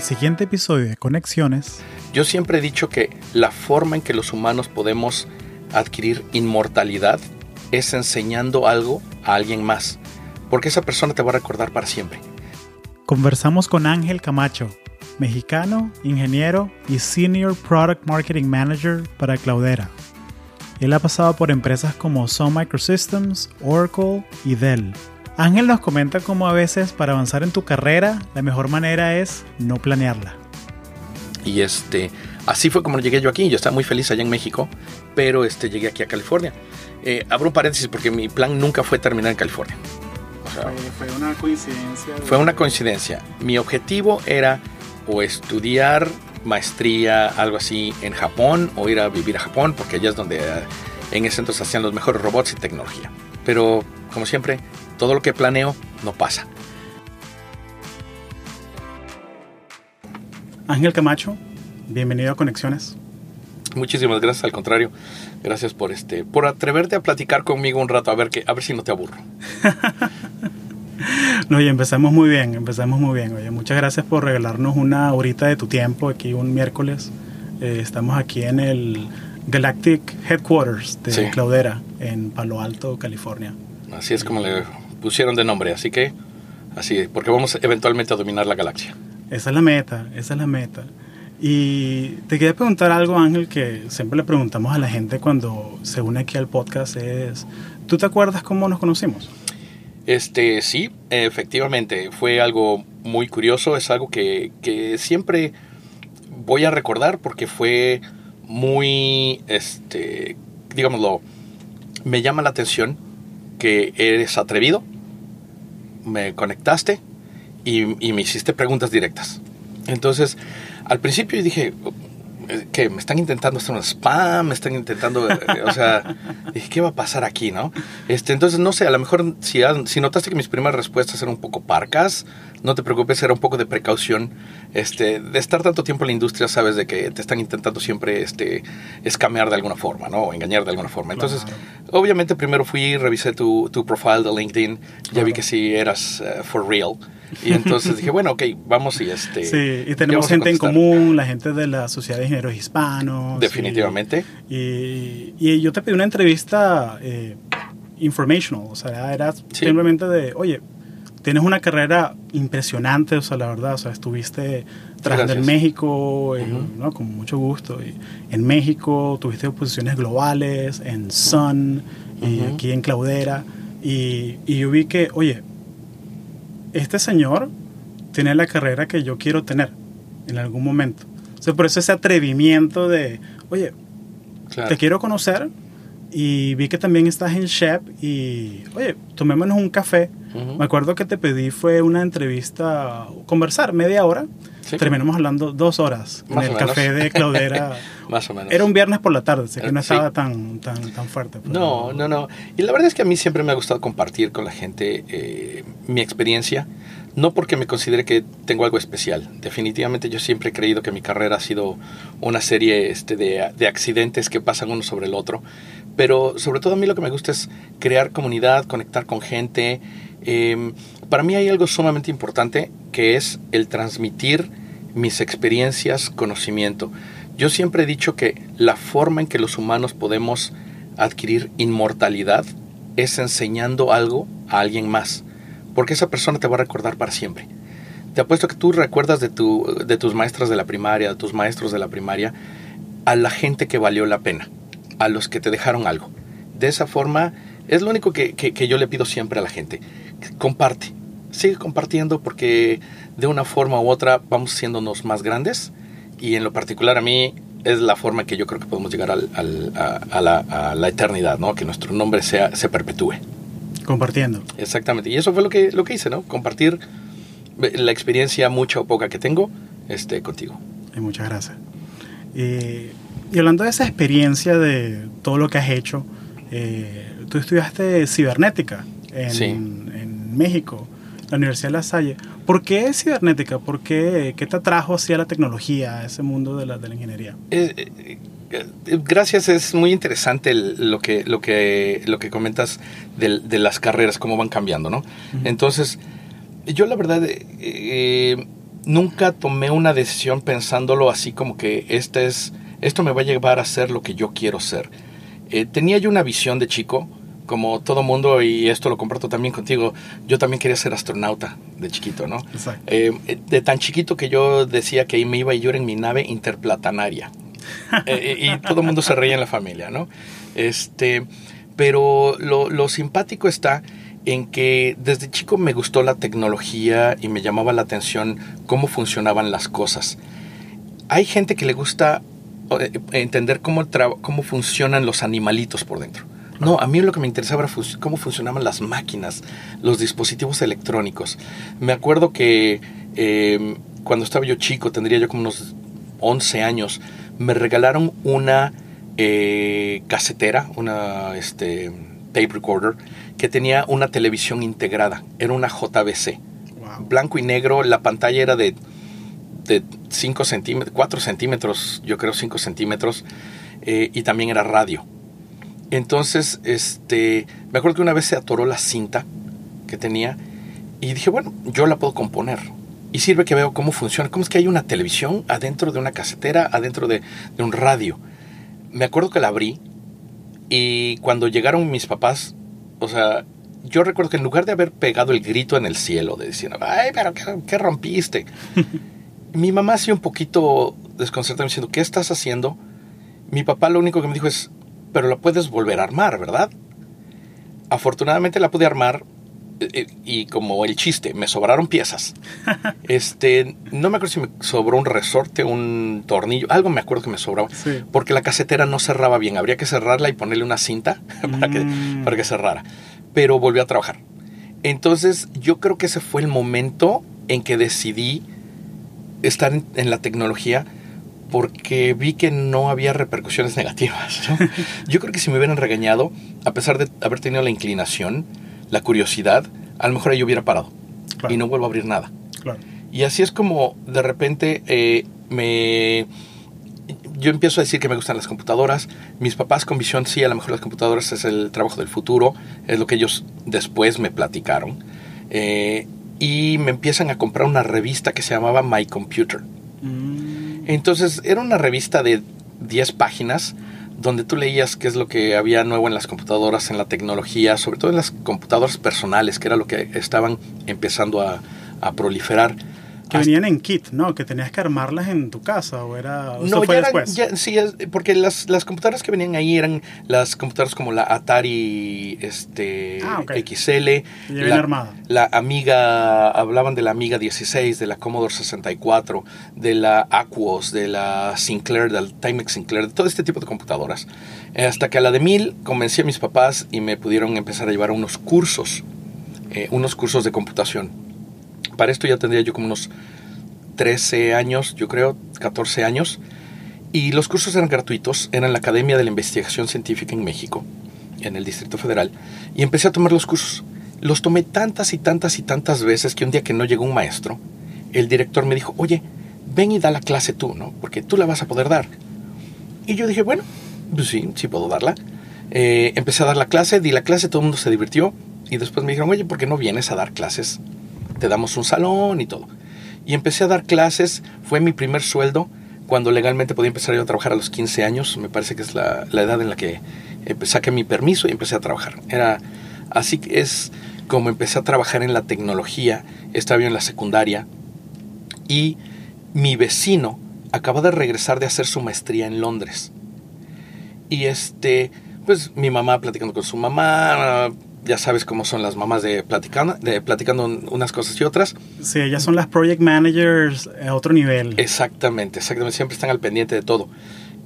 el siguiente episodio de Conexiones, yo siempre he dicho que la forma en que los humanos podemos adquirir inmortalidad es enseñando algo a alguien más, porque esa persona te va a recordar para siempre. Conversamos con Ángel Camacho, mexicano, ingeniero y Senior Product Marketing Manager para Cloudera. Él ha pasado por empresas como Sun Microsystems, Oracle y Dell. Ángel nos comenta cómo a veces para avanzar en tu carrera la mejor manera es no planearla. Y este, así fue como llegué yo aquí. Yo estaba muy feliz allá en México, pero este, llegué aquí a California. Eh, abro un paréntesis porque mi plan nunca fue terminar en California. fue, fue una coincidencia. Fue una coincidencia. Mi objetivo era o estudiar maestría, algo así, en Japón o ir a vivir a Japón, porque allá es donde eh, en ese entonces hacían los mejores robots y tecnología. Pero, como siempre, todo lo que planeo no pasa. Ángel Camacho, bienvenido a Conexiones. Muchísimas gracias, al contrario. Gracias por este por atreverte a platicar conmigo un rato a ver que a ver si no te aburro. No, oye, empezamos muy bien, empezamos muy bien. Oye, muchas gracias por regalarnos una horita de tu tiempo aquí un miércoles. Eh, estamos aquí en el Galactic Headquarters de Cloudera en Palo Alto, California. Así es como le pusieron de nombre, así que así, porque vamos eventualmente a dominar la galaxia. Esa es la meta, esa es la meta. Y te quería preguntar algo, Ángel, que siempre le preguntamos a la gente cuando se une aquí al podcast, es, ¿tú te acuerdas cómo nos conocimos? Este, sí, efectivamente, fue algo muy curioso, es algo que, que siempre voy a recordar porque fue muy, este, digámoslo, me llama la atención que eres atrevido, me conectaste y, me hiciste preguntas directas. Entonces, al principio dije, que me están intentando hacer un spam, me están intentando, eh, o sea, dije, ¿qué va a pasar aquí, no? Este, entonces, no sé, a lo mejor si, si notaste que mis primeras respuestas eran un poco parcas, no te preocupes, era un poco de precaución. Este, de estar tanto tiempo en la industria, sabes de que te están intentando siempre este, escamear de alguna forma, ¿no? O engañar de alguna forma. Entonces, obviamente, primero fui, revisé tu, tu profile de LinkedIn, ya vi que sí eras uh, for real. Y entonces dije, bueno, ok, vamos y este... Sí, y tenemos gente en común, la gente de la Sociedad de Ingenieros Hispanos. Definitivamente. Y, y, yo te pedí una entrevista eh, informational, o sea, era simplemente de, oye, tienes una carrera impresionante, o sea, la verdad, o sea, estuviste trabajando en México, eh, ¿no? con mucho gusto, y en México tuviste posiciones globales, en Sun, y aquí en Claudera, y, y yo vi que, oye, este señor tiene la carrera que yo quiero tener en algún momento. O sea, por eso ese atrevimiento de, oye, te quiero conocer y vi que también estás en Shep y, oye, tomémonos un café. Me acuerdo que te pedí fue una entrevista, conversar media hora. Terminamos hablando dos horas en el café de Claudera. Más o menos. Era un viernes por la tarde, así que no estaba tan, tan, tan fuerte. No, no, no. Y la verdad es que a mí siempre me ha gustado compartir con la gente eh, mi experiencia. No porque me considere que tengo algo especial. Definitivamente yo siempre he creído que mi carrera ha sido una serie este, de, de accidentes que pasan uno sobre el otro. Pero sobre todo a mí lo que me gusta es crear comunidad, conectar con gente. Eh, para mí hay algo sumamente importante que es el transmitir mis experiencias, conocimiento. Yo siempre he dicho que la forma en que los humanos podemos adquirir inmortalidad es enseñando algo a alguien más, porque esa persona te va a recordar para siempre. Te apuesto que tú recuerdas de, tu, de tus maestras de la primaria, de tus maestros de la primaria, a la gente que valió la pena, a los que te dejaron algo. De esa forma, es lo único que, que yo le pido siempre a la gente. Comparte, sigue compartiendo porque de una forma u otra vamos haciéndonos más grandes y en lo particular a mí es la forma que yo creo que podemos llegar al, a, la, eternidad, ¿no? Que nuestro nombre sea, se perpetúe. Compartiendo. Exactamente. Y eso fue lo que, lo que hice, ¿no? Compartir la experiencia mucha o poca que tengo este, contigo. Y muchas gracias. y hablando de esa experiencia de todo lo que has hecho, eh, tú estudiaste cibernética en, en México la Universidad de La Salle. ¿Por qué cibernética? ¿Por qué, qué te atrajo hacia la tecnología, a ese mundo de la, de la ingeniería? Eh, eh, gracias, es muy interesante lo, que, lo, que, lo que comentas de, las carreras, cómo van cambiando, ¿no? Entonces, yo la verdad, eh, nunca tomé una decisión pensándolo así como que este es, esto me va a llevar a ser lo que yo quiero ser. Eh, tenía yo una visión de chico, como todo mundo, y esto lo comparto también contigo, yo también quería ser astronauta de chiquito, ¿no? Eh, de tan chiquito que yo decía que me iba yo era en mi nave interplatanaria. Eh, y todo el mundo se reía en la familia, ¿no? Este, pero lo, lo simpático está en que desde chico me gustó la tecnología y me llamaba la atención cómo funcionaban las cosas. Hay gente que le gusta eh, entender cómo, cómo funcionan los animalitos por dentro. No, a mí lo que me interesaba era cómo funcionaban las máquinas, los dispositivos electrónicos. Me acuerdo que em, cuando estaba yo chico, tendría yo como unos 11 años, me regalaron una eh, casetera, una este, tape recorder, que tenía una televisión integrada. Era una JBC. Blanco y negro, la pantalla era de, de 5 centímetros, 4 centímetros, yo creo 5 centímetros, eh, y también era radio. Entonces, este, me acuerdo que una vez se atoró la cinta que tenía y dije, bueno, yo la puedo componer. Y sirve que veo cómo funciona, cómo es que hay una televisión adentro de una casetera, adentro de, de un radio. Me acuerdo que la abrí y cuando llegaron mis papás o sea, yo recuerdo que en lugar de haber pegado el grito en el cielo, de decir, ay, pero ¿qué, rompiste? mi mamá hacía un poquito desconcertada diciendo, ¿qué estás haciendo? Mi papá lo único que me dijo es, pero la puedes volver a armar, ¿verdad? Afortunadamente la pude armar y como el chiste, me sobraron piezas. Este, no me acuerdo si me sobró un resorte, un tornillo, algo me acuerdo que me sobraba, porque la casetera no cerraba bien, habría que cerrarla y ponerle una cinta para, que, mm. para que cerrara. Pero volvió a trabajar. Entonces, yo creo que ese fue el momento en que decidí estar en, la tecnología porque vi que no había repercusiones negativas. Yo creo que si me hubieran regañado, a pesar de haber tenido la inclinación, la curiosidad, a lo mejor ahí hubiera parado y no vuelvo a abrir nada. Y así es como de repente eh, me... Yo empiezo a decir que me gustan las computadoras. Mis papás con visión, sí, a lo mejor las computadoras es el trabajo del futuro, es lo que ellos después me platicaron. Eh, y me empiezan a comprar una revista que se llamaba My Computer. Mm. Entonces era una revista de 10 páginas donde tú leías qué es lo que había nuevo en las computadoras, en la tecnología, sobre todo en las computadoras personales, que era lo que estaban empezando a, a proliferar. Que venían en kit, ¿no? Que tenías que armarlas en tu casa o era... no, fue después? sí, porque las, las, computadoras que venían ahí eran las computadoras como la Atari este, ah, XL. La, armada. la Amiga, hablaban de la Amiga 16, de la Commodore 64, de la Aquos, de la Sinclair, del Timex Sinclair, de todo este tipo de computadoras. Hasta que a la de 1000 convencí a mis papás y me pudieron empezar a llevar unos cursos, eh, unos cursos de computación para esto ya tendría yo como unos 13 años, yo creo, 14 años. Y los cursos eran gratuitos, eran la Academia de la Investigación Científica en México, en el Distrito Federal. Y empecé a tomar los cursos. Los tomé tantas y tantas y tantas veces que un día que no llegó un maestro, el director me dijo, oye, ven y da la clase tú, ¿no? Porque tú la vas a poder dar. Y yo dije, bueno, pues sí, sí puedo darla. Eh, empecé a dar la clase, di la clase, todo el mundo se divirtió. Y después me dijeron, oye, ¿por qué no vienes a dar clases te damos un salón y todo. Y empecé a dar clases, fue mi primer sueldo cuando legalmente podía empezar yo a trabajar a los 15 años, me parece que es la, edad en la que saqué mi permiso y empecé a trabajar. Era así es como empecé a trabajar en la tecnología, estaba yo en la secundaria y mi vecino acaba de regresar de hacer su maestría en Londres. Y este, pues mi mamá platicando con su mamá, ya sabes cómo son las mamás de platicando, de platicando unas cosas y otras. Sí, ellas son las project managers a otro nivel. Exactamente, exactamente, siempre están al pendiente de todo.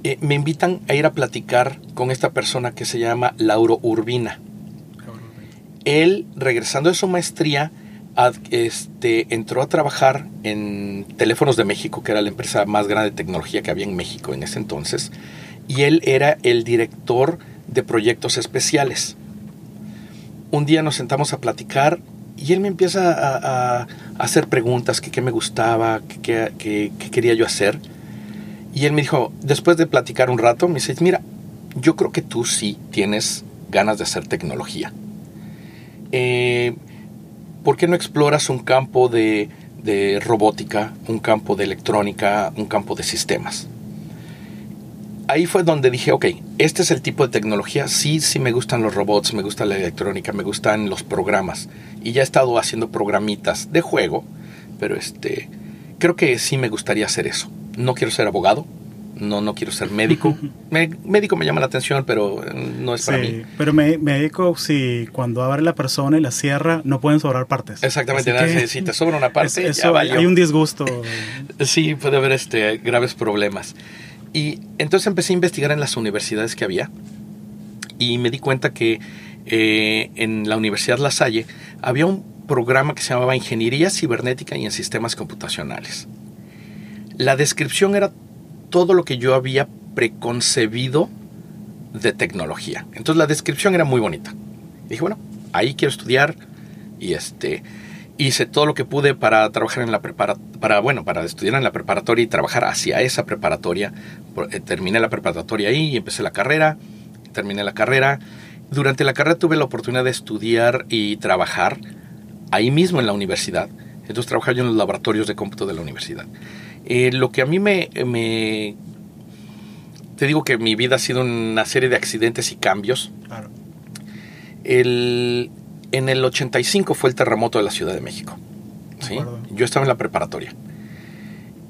Eh, me invitan a ir a platicar con esta persona que se llama Lauro Urbina. Él, regresando de su maestría, este, entró a trabajar en Teléfonos de México, que era la empresa más grande de tecnología que había en México en ese entonces, y él era el director de proyectos especiales un día nos sentamos a platicar y él me empieza a, hacer preguntas, que qué me gustaba, que qué quería yo hacer. Y él me dijo, después de platicar un rato, me dice, mira, yo creo que tú sí tienes ganas de hacer tecnología. Eh, ¿Por qué no exploras un campo de, de robótica, un campo de electrónica, un campo de sistemas. Ahí fue donde dije, ok, este es el tipo de tecnología, sí, sí me gustan los robots, me gusta la electrónica, me gustan los programas. Y ya he estado haciendo programitas de juego, pero este, creo que sí me gustaría hacer eso. No quiero ser abogado, no, no quiero ser médico. médico me llama la atención, pero no es para mí. Pero médico, si cuando abre la persona y la cierra, no pueden sobrar partes. Exactamente, si te sobra una parte, hay un disgusto. sí, puede haber este, graves problemas. Y entonces empecé a investigar en las universidades que había y me di cuenta que eh, en la Universidad La Salle había un programa que se llamaba Ingeniería Cibernética y en Sistemas Computacionales. La descripción era todo lo que yo había preconcebido de tecnología. Entonces la descripción era muy bonita. dije, bueno, ahí quiero estudiar y este hice todo lo que pude para trabajar en la para bueno, para estudiar en la preparatoria y trabajar hacia esa preparatoria. Eh, terminé la preparatoria ahí y empecé la carrera, terminé la carrera. Durante la carrera tuve la oportunidad de estudiar y trabajar ahí mismo en la universidad. Entonces trabajaba yo en los laboratorios de cómputo de la universidad. Eh, lo que a mí me, Te digo que mi vida ha sido una serie de accidentes y cambios. Claro. En el 85 fue el terremoto de la Ciudad de México. ¿sí? Yo estaba en la preparatoria.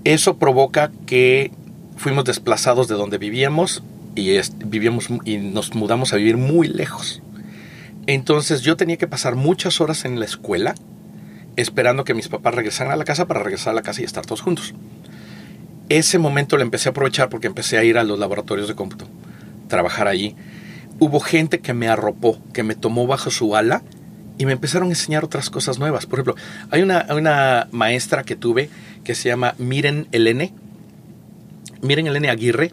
Eso provoca que fuimos desplazados de donde vivíamos y, vivíamos, y nos mudamos a vivir muy lejos. Entonces yo tenía que pasar muchas horas en la escuela esperando que mis papás regresaran a la casa para regresar a la casa y estar todos juntos ese momento lo empecé a aprovechar porque empecé a ir a los laboratorios de cómputo, trabajar allí. Hubo gente que me arropó, que me tomó bajo su ala y me empezaron a enseñar otras cosas nuevas. Por ejemplo, hay una, una maestra que tuve que se llama Miren Elene. Miren Elene Aguirre.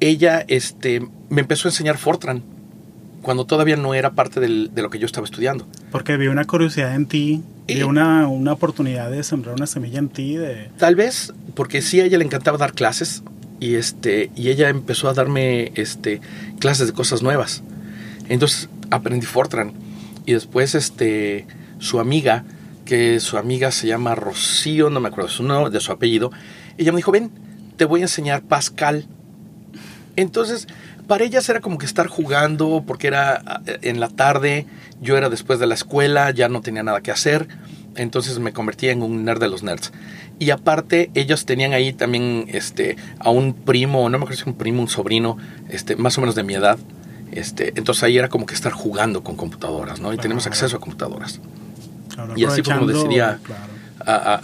Ella este, me empezó a enseñar Fortran cuando todavía no era parte de lo que yo estaba estudiando. Porque vi una curiosidad en ti, vi una, una, oportunidad de sembrar una semilla en ti. De... Tal vez, porque sí a ella le encantaba dar clases y, este, y ella empezó a darme este, clases de cosas nuevas. Entonces aprendí Fortran y después este, su amiga, que su amiga se llama Rocío, no me acuerdo su nombre, de su apellido, ella me dijo, ven, te voy a enseñar Pascal. Entonces para ellas era como que estar jugando, porque era eh, en la tarde, yo era después de la escuela, ya no tenía nada que hacer, entonces me convertía en un nerd de los nerds. Y aparte, ellos tenían ahí también este, a un primo, no me acuerdo si un primo, un sobrino, este, más o menos de mi edad. Este, entonces ahí era como que estar jugando con computadoras, ¿no? Y tenemos acceso a computadoras. y así como decidí a,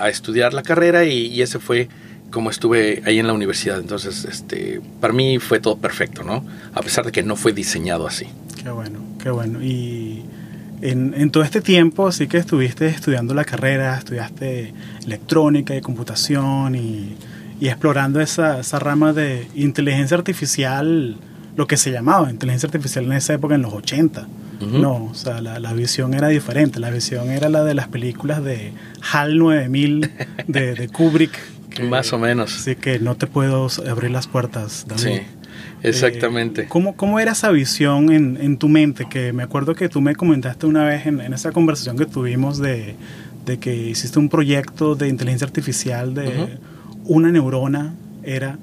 estudiar la carrera y, y ese fue como estuve ahí en la universidad. Entonces, este, para mí fue todo perfecto, ¿no? A pesar de que no fue diseñado así. Qué bueno, qué bueno. Y en, todo este tiempo, sí que estuviste estudiando la carrera, estudiaste electrónica y computación y, explorando esa, esa, rama de inteligencia artificial, lo que se llamaba inteligencia artificial en esa época, en los 80. No, o sea, la, la, visión era diferente. La visión era la de las películas de HAL 9000 de, de Kubrick más o menos. Sí, que no te puedo abrir las puertas. Sí, exactamente. Eh, ¿cómo, ¿cómo, era esa visión en, en, tu mente? Que me acuerdo que tú me comentaste una vez en, en esa conversación que tuvimos de, de, que hiciste un proyecto de inteligencia artificial de una neurona, era,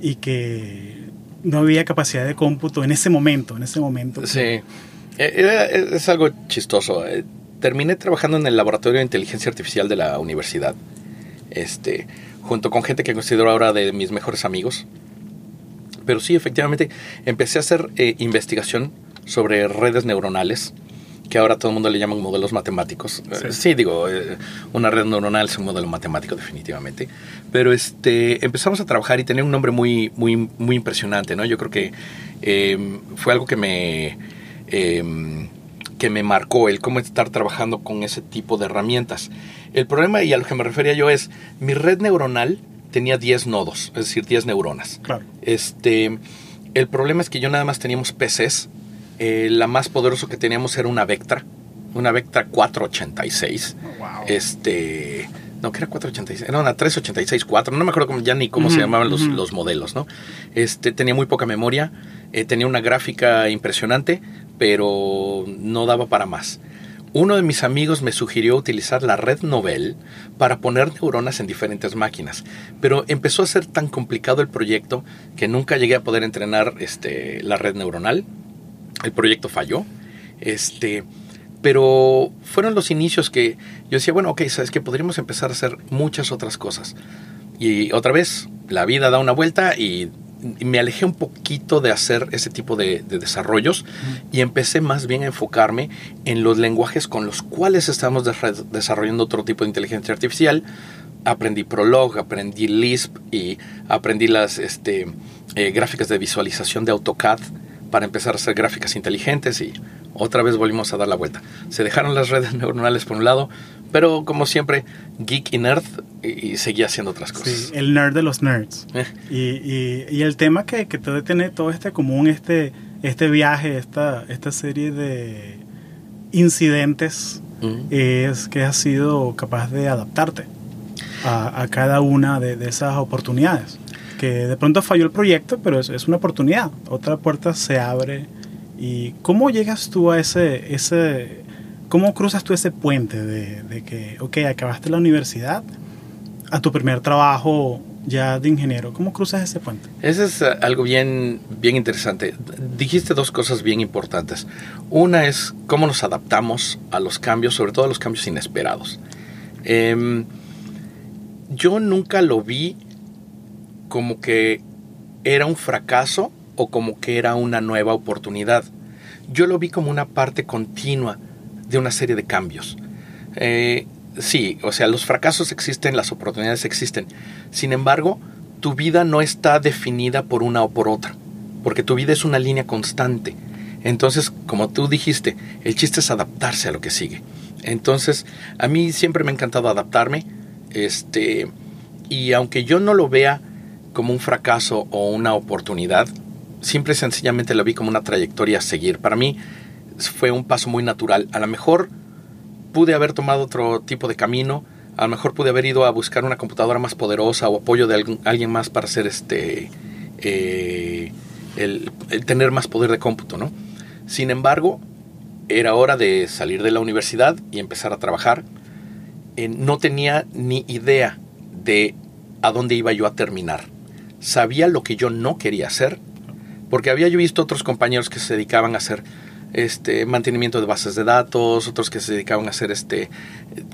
y que no había capacidad de cómputo en ese momento, en ese momento. Sí, eh, es algo chistoso. Eh, terminé trabajando en el laboratorio de inteligencia artificial de la universidad. Este, junto con gente que considero ahora de mis mejores amigos. Pero sí, efectivamente, empecé a hacer eh, investigación sobre redes neuronales, que ahora todo el mundo le llaman modelos matemáticos. Sí, eh, digo, eh, una red neuronal es un modelo matemático definitivamente. Pero este, empezamos a trabajar y tenía un nombre muy, muy, muy impresionante, ¿no? Yo creo que em, fue algo que me, em, que me marcó, el cómo estar trabajando con ese tipo de herramientas. El problema, y a lo que me refería yo, es mi red neuronal tenía 10 nodos, es decir, 10 neuronas. Claro. Este, el problema es que yo nada más teníamos PCs. Eh, la más poderosa que teníamos era una Vectra, una Vectra 486. wow. Este, no, que era 486, era una 386 4, no me acuerdo ya ni cómo se llamaban los, los, modelos, ¿no? Este, tenía muy poca memoria, eh, tenía una gráfica impresionante, pero no daba para más uno de mis amigos me sugirió utilizar la red Novel para poner neuronas en diferentes máquinas, pero empezó a ser tan complicado el proyecto que nunca llegué a poder entrenar este, la red neuronal. El proyecto falló. Este, pero fueron los inicios que yo decía, bueno, ok, sabes que podríamos empezar a hacer muchas otras cosas. Y otra vez, la vida da una vuelta y me alejé un poquito de hacer ese tipo de, desarrollos y empecé más bien a enfocarme en los lenguajes con los cuales estamos desarrollando otro tipo de inteligencia artificial. Aprendí Prolog, aprendí Lisp y aprendí las este, eh, gráficas de visualización de AutoCAD para empezar a hacer gráficas inteligentes y otra vez volvimos a dar la vuelta. Se dejaron las redes neuronales por un lado, pero como siempre, geek y nerd y, seguía haciendo otras cosas. Sí, el nerd de los nerds. Eh. Y, y, el tema que, que te tener todo este común, este, este viaje, esta, esta serie de incidentes, es que has sido capaz de adaptarte a, a cada una de, de, esas oportunidades. Que de pronto falló el proyecto, pero es, es una oportunidad. Otra puerta se abre. ¿Y cómo llegas tú a ese, ese ¿Cómo cruzas tú ese puente de, que, ok, acabaste la universidad a tu primer trabajo ya de ingeniero? ¿Cómo cruzas ese puente? Eso es eh, algo bien, bien interesante. Dijiste dos cosas bien importantes. Una es cómo nos adaptamos a los cambios, sobre todo a los cambios inesperados. Em, yo nunca lo vi como que era un fracaso o como que era una nueva oportunidad. Yo lo vi como una parte continua de una serie de cambios. Eh, sí, o sea, los fracasos existen, las oportunidades existen. Sin embargo, tu vida no está definida por una o por otra, porque tu vida es una línea constante. Entonces, como tú dijiste, el chiste es adaptarse a lo que sigue. Entonces, a mí siempre me ha encantado adaptarme, este, y aunque yo no lo vea como un fracaso o una oportunidad, simple y sencillamente lo vi como una trayectoria a seguir. Para mí, fue un paso muy natural. A lo mejor pude haber tomado otro tipo de camino, a lo mejor pude haber ido a buscar una computadora más poderosa o apoyo de alguien más para hacer este eh, el, tener más poder de cómputo, ¿no? Sin embargo, era hora de salir de la universidad y empezar a trabajar. Eh, no tenía ni idea de a dónde iba yo a terminar. Sabía lo que yo no quería hacer, porque había yo visto otros compañeros que se dedicaban a hacer este, mantenimiento de bases de datos, otros que se dedicaban a hacer este,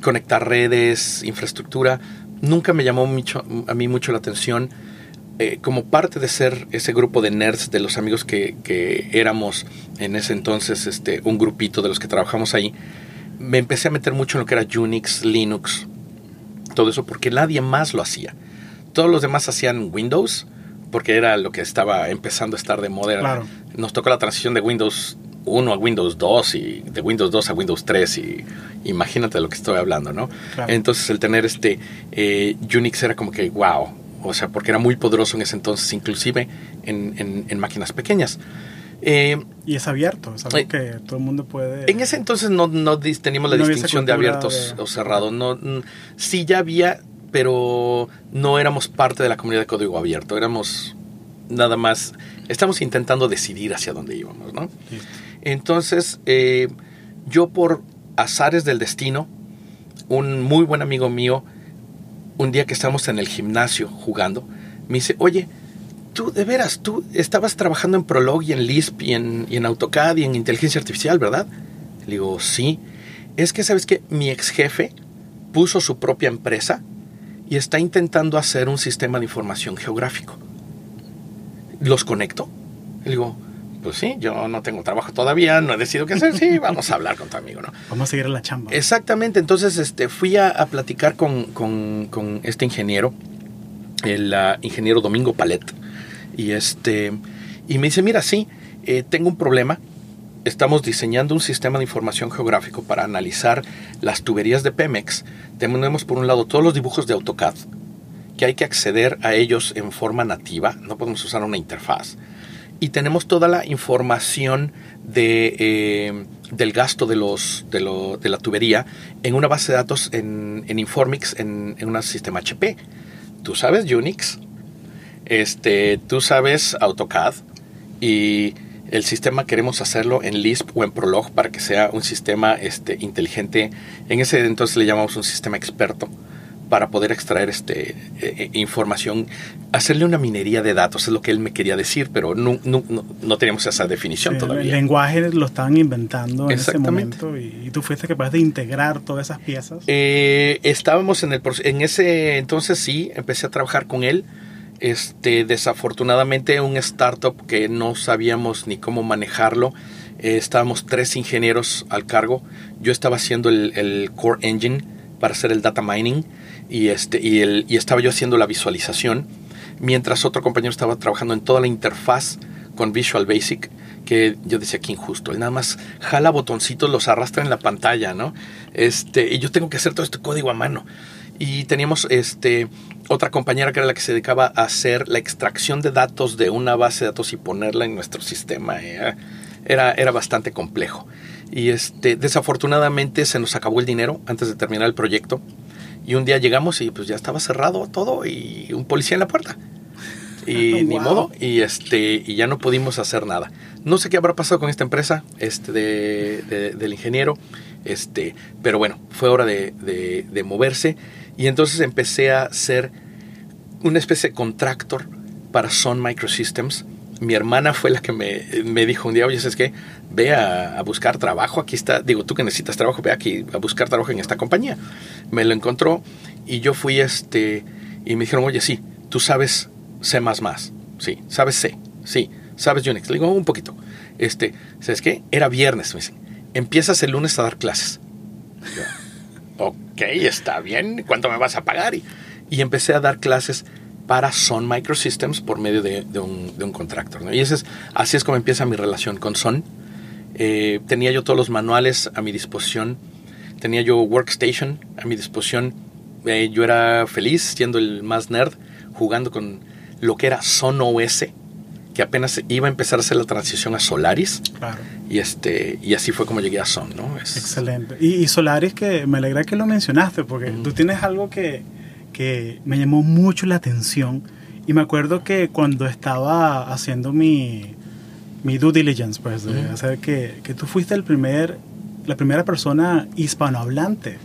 conectar redes, infraestructura. Nunca me llamó a mí mucho la atención. Eh, como parte de ser ese grupo de nerds, de los amigos que, que, éramos en ese entonces, este, un grupito de los que trabajamos ahí, me empecé a meter mucho en lo que era Unix, Linux, todo eso, porque nadie más lo hacía. Todos los demás hacían Windows, porque era lo que estaba empezando a estar de moda. Nos tocó la transición de Windows 1 a Windows 2 y de Windows 2 a Windows 3 y imagínate de lo que estoy hablando, ¿no? Entonces el tener este eh, Unix era como que wow, o sea, porque era muy poderoso en ese entonces, inclusive en, en, máquinas pequeñas. Eh, y es abierto, es algo eh, que todo el mundo puede... En ese entonces no, no teníamos la distinción de abiertos o cerrados. No, sí ya había, pero no éramos parte de la comunidad de código abierto, éramos nada más, estamos intentando decidir hacia dónde íbamos, ¿no? Entonces, eh, yo por azares del destino, un muy buen amigo mío, un día que estamos en el gimnasio jugando, me dice, oye, tú de veras, tú estabas trabajando en Prolog y en Lisp y en, AutoCAD y en inteligencia artificial, ¿verdad? Le digo, sí. Es que, ¿sabes que Mi ex jefe puso su propia empresa y está intentando hacer un sistema de información geográfico. ¿Los conecto? Le digo, pues sí, yo no tengo trabajo todavía, no he decidido qué hacer, sí, vamos a hablar con tu amigo, ¿no? Vamos a seguir la chamba. Exactamente, entonces este, fui a, platicar con, con, este ingeniero, el ingeniero Domingo Palet, y, este, y me dice, mira, sí, eh, tengo un problema, estamos diseñando un sistema de información geográfico para analizar las tuberías de Pemex. Tenemos por un lado todos los dibujos de AutoCAD, que hay que acceder a ellos en forma nativa, no podemos usar una interfaz y tenemos toda la información de, eh, del gasto de, los, de, lo, de, la tubería en una base de datos en, en Informix, en, en, un sistema HP. Tú sabes Unix, este, tú sabes AutoCAD y el sistema queremos hacerlo en Lisp o en Prolog para que sea un sistema este, inteligente. En ese entonces le llamamos un sistema experto para poder extraer este, eh, eh, información, hacerle una minería de datos, es lo que él me quería decir, pero no, no, no, teníamos esa definición todavía. El lenguaje lo estaban inventando en ese momento y, tú fuiste capaz de integrar todas esas piezas. Eh, estábamos en el en ese entonces sí, empecé a trabajar con él. Este, desafortunadamente un startup que no sabíamos ni cómo manejarlo. estábamos tres ingenieros al cargo. Yo estaba haciendo el, el core engine para hacer el data mining y, este, y, el, y estaba yo haciendo la visualización, mientras otro compañero estaba trabajando en toda la interfaz con Visual Basic, que yo decía que injusto, él nada más jala botoncitos, los arrastra en la pantalla, ¿no? Este, y yo tengo que hacer todo este código a mano. Y teníamos este, otra compañera que era la que se dedicaba a hacer la extracción de datos de una base de datos y ponerla en nuestro sistema. Era, era, era bastante complejo. Y este, desafortunadamente se nos acabó el dinero antes de terminar el proyecto. Y un día llegamos y pues ya estaba cerrado todo y un policía en la puerta. Y ni modo, y este, y ya no pudimos hacer nada. No sé qué habrá pasado con esta empresa, este, de, del ingeniero, este, pero bueno, fue hora de, de, moverse. Y entonces empecé a ser una especie de contractor para Sun Microsystems. Mi hermana fue la que me, me dijo un día, oye, es que ve a, buscar trabajo, aquí está, digo, tú que necesitas trabajo, ve aquí a buscar trabajo en esta compañía. Me lo encontró y yo fui este, y me dijeron, oye, sí, tú sabes C++, sí, sabes C, sí, sabes Unix. Le digo, un poquito. Este, ¿sabes qué? Era viernes, me dicen, empiezas el lunes a dar clases. Ok, está bien, ¿cuánto me vas a pagar? Y, empecé a dar clases para Sun Microsystems por medio de, un, de un contractor. Y ese es, así es como empieza mi relación con Sun eh, tenía yo todos los manuales a mi disposición, tenía yo Workstation a mi disposición. Eh, yo era feliz siendo el más nerd, jugando con lo que era Son OS, que apenas iba a empezar a hacer la transición a Solaris. Y, este, y así fue como llegué a Son. ¿no? Excelente. Y, Solaris, que me alegra que lo mencionaste, porque tú tienes algo que, que me llamó mucho la atención. Y me acuerdo que cuando estaba haciendo mi, mi due diligence, pues, de hacer que, que, tú fuiste el primer, la primera persona hispanohablante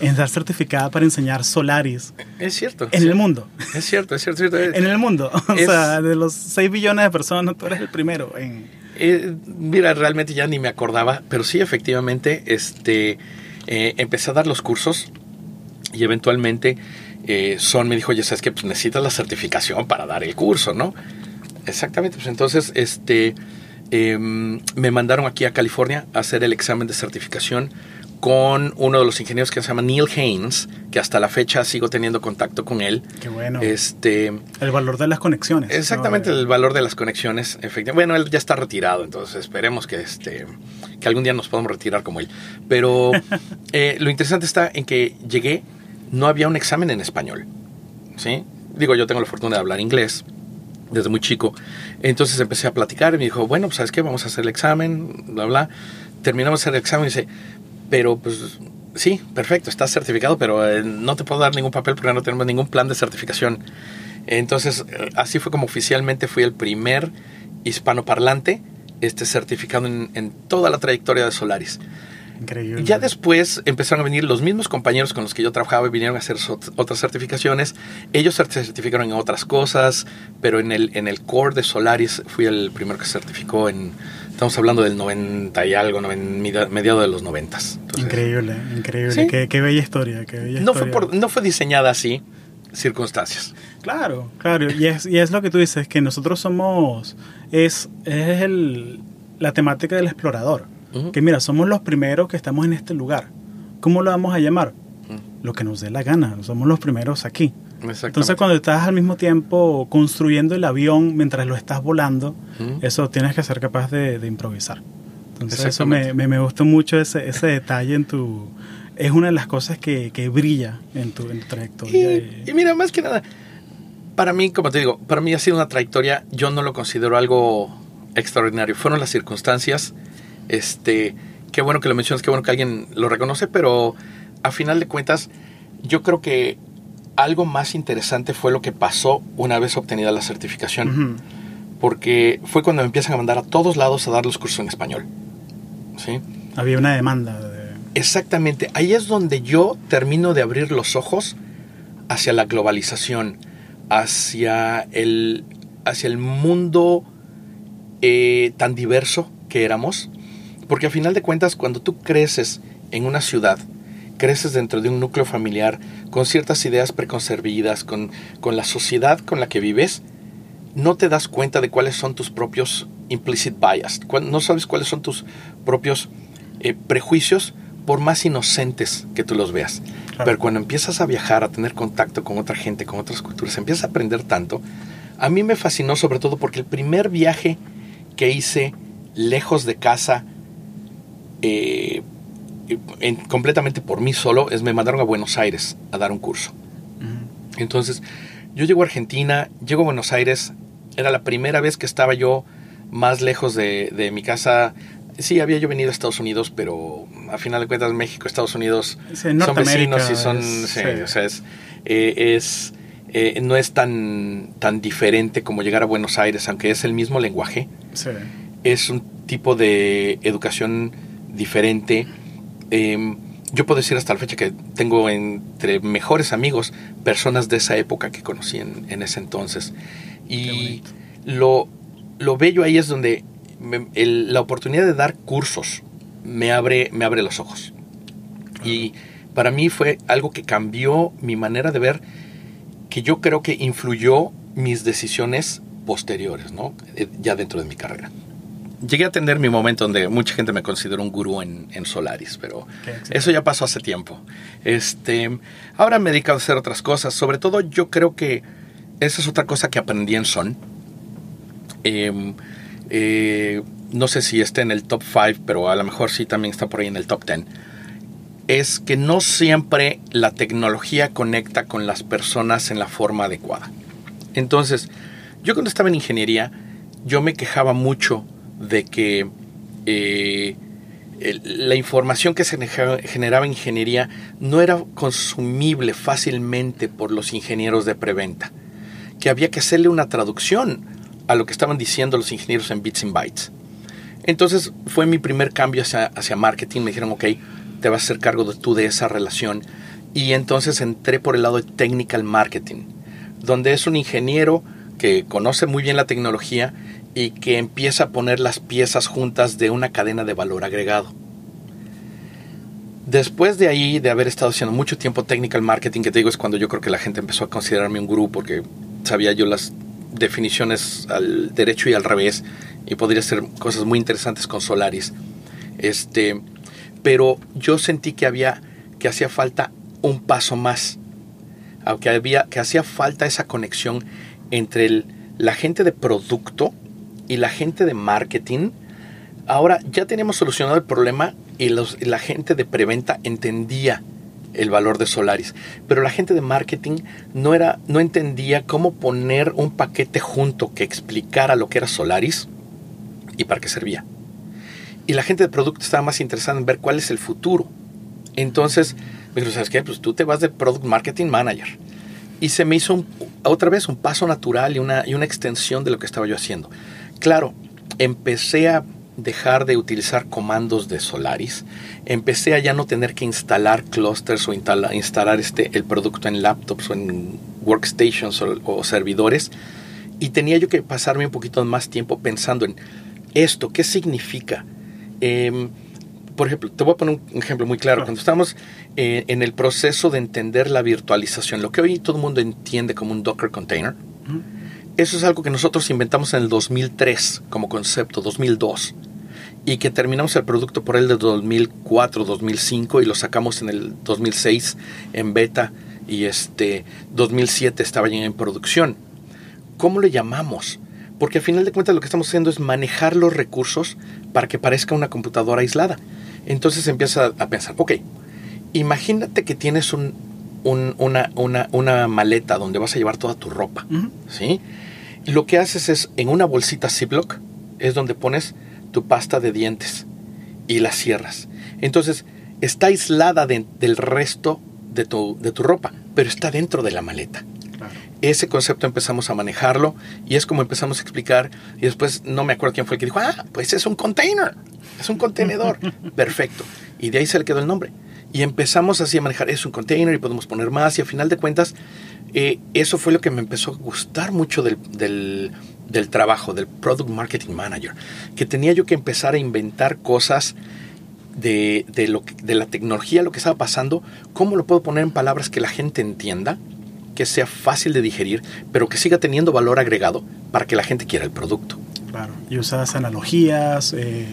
en estar certificada para enseñar Solaris. Es cierto. En el mundo. Es cierto, es cierto. en el mundo. O sea, de los 6 billones de personas, tú eres el primero en... Eh, mira, realmente ya ni me acordaba, pero sí, efectivamente, este, eh, empecé a dar los cursos y eventualmente eh, Son me dijo, ya sabes que pues, necesitas la certificación para dar el curso, ¿no? Exactamente, pues entonces este, em, me mandaron aquí a California a hacer el examen de certificación con uno de los ingenieros que se llama Neil Haynes, que hasta la fecha sigo teniendo contacto con él. Qué bueno. Este, el valor de las conexiones. Exactamente, el valor de las conexiones. Efectivamente. Bueno, él ya está retirado, entonces esperemos que, este, que algún día nos podamos retirar como él. Pero eh, lo interesante está en que llegué, no había un examen en español. ¿sí? Digo, yo tengo la fortuna de hablar inglés desde muy chico. Entonces empecé a platicar y me dijo, bueno, pues sabes qué, vamos a hacer el examen, bla, bla. Terminamos el examen y dice, pero pues sí, perfecto, estás certificado, pero eh, no te puedo dar ningún papel porque no tenemos ningún plan de certificación. Entonces, eh, así fue como oficialmente fui el primer hispanoparlante este, certificado en, en toda la trayectoria de Solaris. Increíble. Ya después empezaron a venir los mismos compañeros con los que yo trabajaba y vinieron a hacer otras certificaciones. Ellos se certificaron en otras cosas, pero en el, en el core de Solaris fui el primero que certificó en, estamos hablando del 90 y algo, mediado de los 90. increíble, increíble. Qué, bella historia. no, Fue no fue diseñada así, circunstancias. Claro, claro. Y es, y es lo que tú dices, que nosotros somos, es, es el, la temática del explorador que mira, somos los primeros que estamos en este lugar. ¿Cómo lo vamos a llamar? Lo que nos dé la gana, somos los primeros aquí. Entonces cuando estás al mismo tiempo construyendo el avión mientras lo estás volando, eso tienes que ser capaz de, improvisar. Entonces eso me, me, gustó mucho ese, ese detalle en tu... Es una de las cosas que, que brilla en tu, en trayectoria. Y, y, mira, más que nada, para mí, como te digo, para mí ha sido una trayectoria, yo no lo considero algo extraordinario. Fueron las circunstancias este, qué bueno que lo mencionas, qué bueno que alguien lo reconoce, pero a final de cuentas, yo creo que algo más interesante fue lo que pasó una vez obtenida la certificación. porque fue cuando me empiezan a mandar a todos lados a dar los cursos en español. ¿Sí? Había una demanda. Exactamente, ahí es donde yo termino de abrir los ojos hacia la globalización, hacia el, hacia el mundo eh, tan diverso que éramos, porque a final de cuentas cuando tú creces en una ciudad, creces dentro de un núcleo familiar con ciertas ideas preconcebidas, con, con la sociedad con la que vives, no te das cuenta de cuáles son tus propios implicit bias, no sabes cuáles son tus propios eh, prejuicios por más inocentes que tú los veas. Pero cuando empiezas a viajar, a tener contacto con otra gente, con otras culturas, empiezas a aprender tanto. A mí me fascinó sobre todo porque el primer viaje que hice lejos de casa, eh, completamente por mí solo, es me mandaron a Buenos Aires a dar un curso. Entonces, yo llego a Argentina, llego a Buenos Aires, era la primera vez que estaba yo más lejos de, de mi casa Sí, había yo venido a Estados Unidos, pero a final de cuentas México, Estados Unidos son vecinos y son, sí, o sea, es, eh, eh, no es tan, tan diferente como llegar a Buenos Aires, aunque es el mismo lenguaje. Es un tipo de educación diferente. Em, yo puedo decir hasta la fecha que tengo entre mejores amigos personas de esa época que conocí en, en ese entonces. Y lo, lo bello ahí es donde la oportunidad de dar cursos me abre, me abre los ojos. Y para mí fue algo que cambió mi manera de ver, que yo creo que influyó mis decisiones posteriores, ¿no? Eh, ya dentro de mi carrera. Llegué a tener mi momento donde mucha gente me consideró un gurú en, Solaris, pero eso ya pasó hace tiempo. Este, ahora me he dedicado a hacer otras cosas. Sobre todo yo creo que esa es otra cosa que aprendí en Son. Em, eh, no sé si esté en el top 5, pero a lo mejor sí también está por ahí en el top 10, es que no siempre la tecnología conecta con las personas en la forma adecuada. Entonces, yo cuando estaba en ingeniería, yo me quejaba mucho de que eh, la información que se generaba en ingeniería no era consumible fácilmente por los ingenieros de preventa, que había que hacerle una traducción a lo que estaban diciendo los ingenieros en Bits and Bytes. Entonces fue mi primer cambio hacia, hacia marketing. Me dijeron, ok, te vas a hacer cargo de tú de esa relación. Y entonces entré por el lado de technical marketing, donde es un ingeniero que conoce muy bien la tecnología y que empieza a poner las piezas juntas de una cadena de valor agregado. Después de ahí, de haber estado haciendo mucho tiempo technical marketing, que te digo es cuando yo creo que la gente empezó a considerarme un gurú porque sabía yo las definiciones al derecho y al revés y podría ser cosas muy interesantes con Solaris. Este, pero yo sentí que había que hacía falta un paso más. Aunque había que hacía falta esa conexión entre la gente de producto y la gente de marketing. Ahora ya teníamos solucionado el problema y, los, la gente de preventa entendía el valor de Solaris. Pero la gente de marketing no, era, no entendía cómo poner un paquete junto que explicara lo que era Solaris y para qué servía. Y la gente de producto estaba más interesada en ver cuál es el futuro. Entonces, me dijo, ¿sabes qué? Pues tú te vas de Product Marketing Manager. Y se me hizo otra vez un paso natural y una, y una extensión de lo que estaba yo haciendo. Claro, empecé a dejar de utilizar comandos de Solaris, empecé a ya no tener que instalar clusters o instalar, este, el producto en laptops o en workstations o, servidores y tenía yo que pasarme un poquito más tiempo pensando en esto, ¿qué significa? Em, por ejemplo, te voy a poner un ejemplo muy claro. Cuando estamos eh, en el proceso de entender la virtualización, lo que hoy todo el mundo entiende como un Docker container, eso es algo que nosotros inventamos en el 2003 como concepto, 2002, y que terminamos el producto por el de 2004, 2005 y lo sacamos en el 2006 en beta y este 2007 estaba ya en producción. ¿Cómo le llamamos? Porque al final de cuentas lo que estamos haciendo es manejar los recursos para que parezca una computadora aislada. Entonces empieza a pensar, ok, imagínate que tienes un, una, una, una, maleta donde vas a llevar toda tu ropa, ¿sí? Lo que haces es, en una bolsita Ziploc, es donde pones tu pasta de dientes y la cierras. Entonces, está aislada del resto de tu, de tu, ropa, pero está dentro de la maleta. ese concepto empezamos a manejarlo y es como empezamos a explicar y después no me acuerdo quién fue el que dijo, ah, pues es un container, es un contenedor. Perfecto. Y de ahí se le quedó el nombre. Y empezamos así a manejar, es un container y podemos poner más y a final de cuentas eh, eso fue lo que me empezó a gustar mucho del, del, trabajo, del Product Marketing Manager, que tenía yo que empezar a inventar cosas de, de, lo, de la tecnología, lo que estaba pasando, cómo lo puedo poner en palabras que la gente entienda, que sea fácil de digerir, pero que siga teniendo valor agregado para que la gente quiera el producto. Claro, y usas analogías, eh,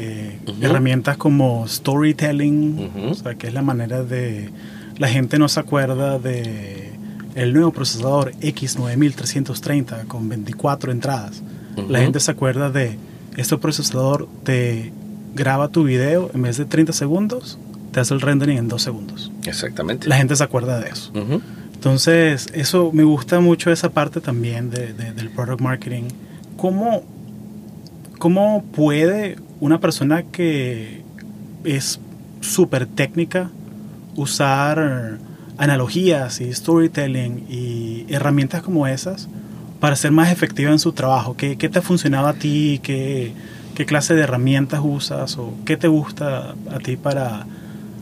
eh, herramientas como storytelling, o sea, que es la manera de... La gente no se acuerda de el nuevo procesador X9330 con 24 entradas. La gente se acuerda de este procesador te graba tu video en vez de 30 segundos, te hace el rendering en 2 segundos. Exactamente. La gente se acuerda de eso. Entonces, eso me gusta mucho esa parte también de, del product marketing. ¿Cómo, ¿Cómo puede una persona que es súper técnica usar analogías y storytelling y herramientas como esas para ser más efectiva en su trabajo? ¿Qué, qué te ha funcionado a ti? ¿Qué, ¿Qué clase de herramientas usas? ¿O qué te gusta a ti para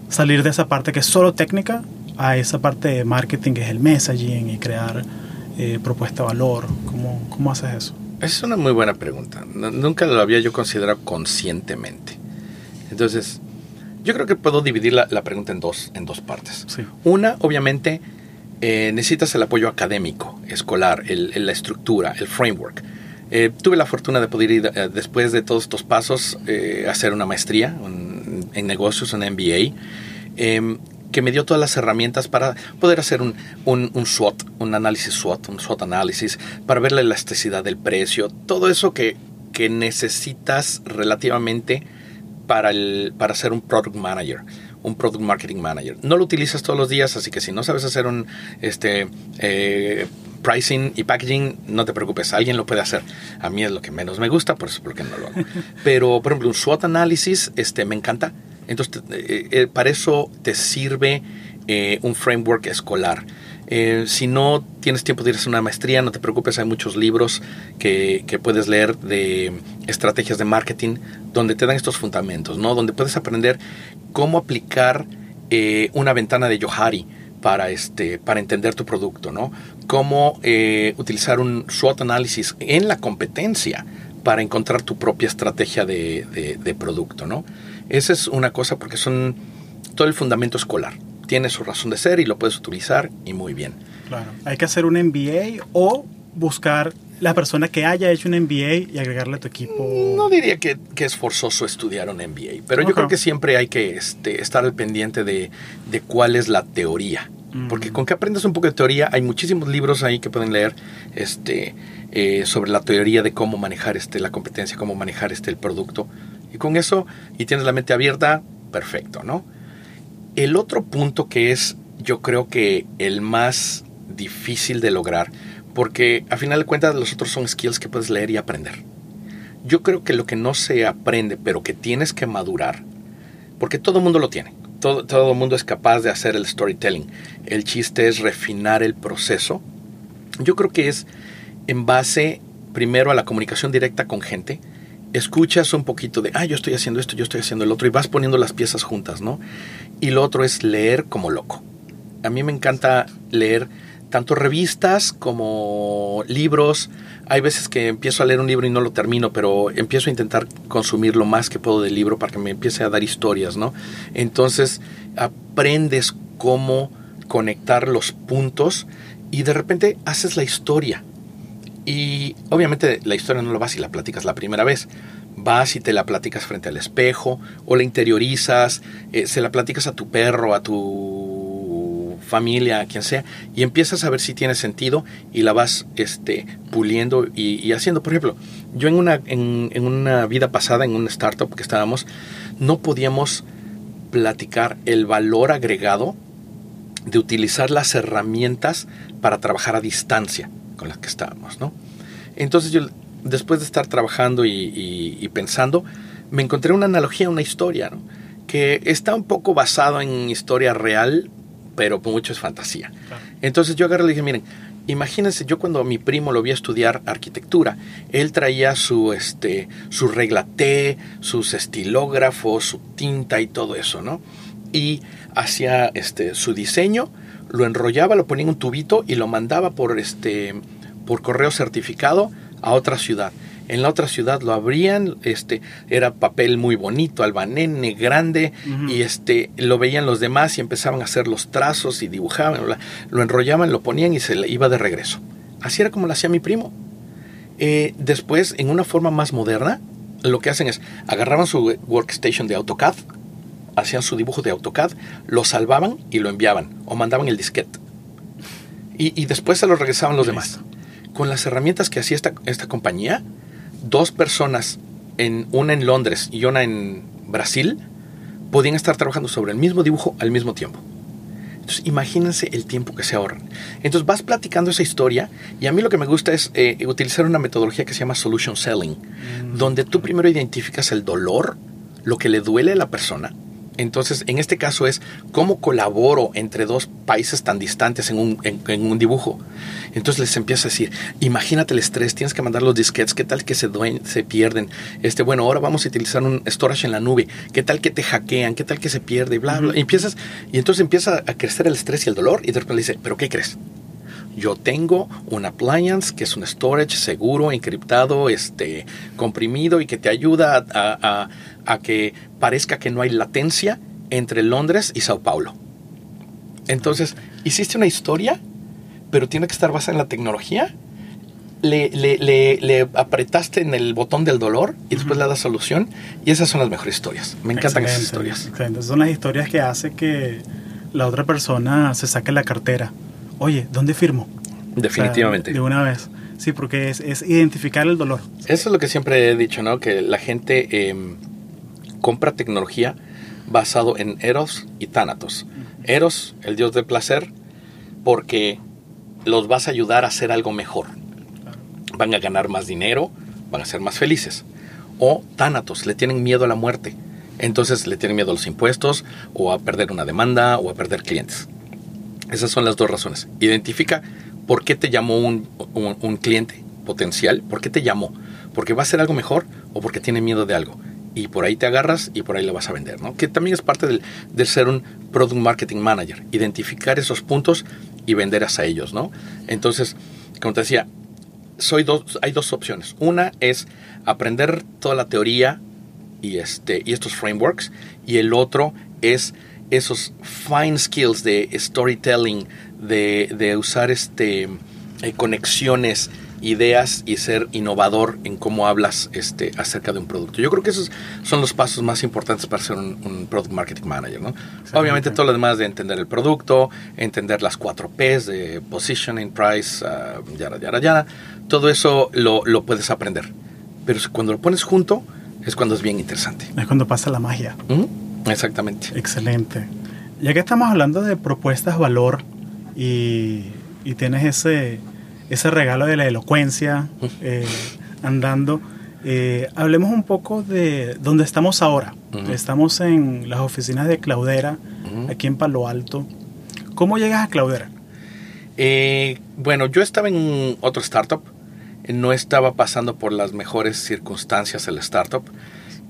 salir de esa parte que es solo técnica a esa parte de marketing que es el messaging y crear eh, propuesta de valor? ¿Cómo, ¿Cómo haces eso? Es una muy buena pregunta. nunca lo había yo considerado conscientemente. Entonces, yo creo que puedo dividir la, pregunta en dos, en dos partes. Una, obviamente, eh, necesitas el apoyo académico, escolar, la estructura, el framework. Eh, tuve la fortuna de poder ir eh, después de todos estos pasos a hacer una maestría en negocios, un MBA, em, que me dio todas las herramientas para poder hacer un, un, un, SWOT, un análisis SWOT, un SWOT análisis, para ver la elasticidad del precio, todo eso que, que necesitas relativamente para, el, para ser un product manager, un product marketing manager. No lo utilizas todos los días, así que si no sabes hacer un este, eh, pricing y packaging, no te preocupes, alguien lo puede hacer. A mí es lo que menos me gusta, por eso porque no lo hago. Pero, por ejemplo, un SWOT análisis este, me encanta. Entonces, eh, eh, para eso te sirve un framework escolar. Eh, si no tienes tiempo de ir a hacer una maestría, no te preocupes, hay muchos libros que, puedes leer de estrategias de marketing donde te dan estos fundamentos, ¿no? Donde puedes aprender cómo aplicar eh, una ventana de Johari para, este, para entender tu producto, ¿no? Cómo eh, utilizar un SWOT análisis en la competencia para encontrar tu propia estrategia de, de producto, ¿no? Esa es una cosa porque son todo el fundamento escolar tiene su razón de ser y lo puedes utilizar y muy bien. Claro. Hay que hacer un MBA o buscar la persona que haya hecho un MBA y agregarle a tu equipo. No diría que, es forzoso estudiar un MBA, pero yo creo que siempre hay que este, estar al pendiente de, cuál es la teoría. Mm. Porque con que aprendas un poco de teoría, hay muchísimos libros ahí que pueden leer este, eh, sobre la teoría de cómo manejar este, la competencia, cómo manejar este, el producto. Y con eso, y tienes la mente abierta, perfecto, ¿no? El otro punto que es, yo creo que el más difícil de lograr, porque a final de cuentas los otros son skills que puedes leer y aprender. Yo creo que lo que no se aprende, pero que tienes que madurar, porque todo mundo lo tiene, todo, todo el mundo es capaz de hacer el storytelling. El chiste es refinar el proceso. Yo creo que es en base primero a la comunicación directa con gente, escuchas un poquito de, ah, yo estoy haciendo esto, yo estoy haciendo el otro, y vas poniendo las piezas juntas, ¿no? Y lo otro es leer como loco. A mí me encanta leer tanto revistas como libros. Hay veces que empiezo a leer un libro y no lo termino, pero empiezo a intentar consumir lo más que puedo del libro para que me empiece a dar historias, ¿no? Entonces aprendes cómo conectar los puntos y de repente haces la historia y obviamente la historia no lo vas y la platicas la primera vez. Vas y te la platicas frente al espejo o la interiorizas, eh, se la platicas a tu perro, a tu familia, a quien sea, y empiezas a ver si tiene sentido y la vas este, puliendo y, haciendo. Por ejemplo, yo en una, en, en una vida pasada, en una startup que estábamos, no podíamos platicar el valor agregado de utilizar las herramientas para trabajar a distancia con las que estábamos, ¿no? Entonces yo, después de estar trabajando y, pensando, me encontré una analogía, una historia, ¿no? Que está un poco basado en historia real, pero mucho es fantasía. Entonces yo agarré y le dije, miren, Imagínense, yo cuando a mi primo lo vi a estudiar arquitectura, él traía su, este, su regla T, sus estilógrafos, su tinta y todo eso, ¿no? Y hacía este, su diseño, lo enrollaba, lo ponía en un tubito y lo mandaba por, este, por correo certificado a otra ciudad. En la otra ciudad lo abrían, este, era papel muy bonito, albanene, grande, y este, lo veían los demás y empezaban a hacer los trazos y dibujaban, lo enrollaban, lo ponían y se le iba de regreso. Así era como lo hacía mi primo. Eh, después, en una forma más moderna, lo que hacen es agarraban su workstation de AutoCAD, hacían su dibujo de AutoCAD, lo salvaban y lo enviaban o mandaban el disquete. Y, después se lo regresaban los demás. Con las herramientas que hacía esta, esta compañía, dos personas, en, una en Londres y una en Brasil, podían estar trabajando sobre el mismo dibujo al mismo tiempo. Entonces, imagínense el tiempo que se ahorran. Entonces, vas platicando esa historia y a mí lo que me gusta es eh, utilizar una metodología que se llama solution selling, mm. donde tú primero identificas el dolor, lo que le duele a la persona, entonces, en este caso es cómo colaboro entre dos países tan distantes en un, en, un dibujo. Entonces les empieza a decir, imagínate el estrés, tienes que mandar los disquetes, qué tal que se, se pierden. Este, bueno, ahora vamos a utilizar un storage en la nube, qué tal que te hackean, qué tal que se pierde, bla, bla. Y empiezas, y entonces empieza a crecer el estrés y el dolor, y de repente le dice, ¿pero qué crees? Yo tengo un appliance que es un storage seguro, encriptado, este, comprimido y que te ayuda a, a que parezca que no hay latencia entre Londres y Sao Paulo. Entonces, hiciste una historia, pero tiene que estar basada en la tecnología. Le, le, apretaste en el botón del dolor y después le das solución. Y esas son las mejores historias. Me encantan esas historias. Excelente. Son las historias que hace que la otra persona se saque la cartera. Oye, ¿dónde firmo? Definitivamente. de una vez. Sí, porque es, identificar el dolor. Eso es lo que siempre he dicho, ¿no? Que la gente... Em, compra tecnología basado en Eros y Thanatos. Eros, el dios del placer, porque los vas a ayudar a hacer algo mejor. Van a ganar más dinero, van a ser más felices. O Thanatos, le tienen miedo a la muerte. Entonces le tienen miedo a los impuestos, o a perder una demanda, o a perder clientes. Esas son las dos razones. Identifica por qué te llamó un, un cliente potencial, por qué te llamó. ¿Porque va a hacer algo mejor o porque tiene miedo de algo? y por ahí te agarras y por ahí le vas a vender, ¿no? Que también es parte del, de ser un Product Marketing Manager, identificar esos puntos y vender hacia ellos, ¿no? Entonces, como te decía, soy dos, hay dos opciones. Una es aprender toda la teoría y, este, y estos frameworks, y el otro es esos fine skills de storytelling, de, de usar este, eh, conexiones, ideas y ser innovador en cómo hablas este, acerca de un producto. Yo creo que esos son los pasos más importantes para ser un, Product Marketing Manager. ¿no? Obviamente todo lo demás de entender el producto, entender las cuatro Ps de Positioning, Price, uh, yara, yara, yara, todo eso lo, lo puedes aprender. Pero cuando lo pones junto es cuando es bien interesante. Es cuando pasa la magia. Exactamente. Excelente. Ya que estamos hablando de propuestas valor y, y tienes ese ese regalo de la elocuencia eh, andando. Eh, hablemos un poco de dónde estamos ahora. Estamos en las oficinas de Claudera, aquí en Palo Alto. ¿Cómo llegas a Claudera? Eh, bueno, yo estaba en otro startup. No estaba pasando por las mejores circunstancias el startup.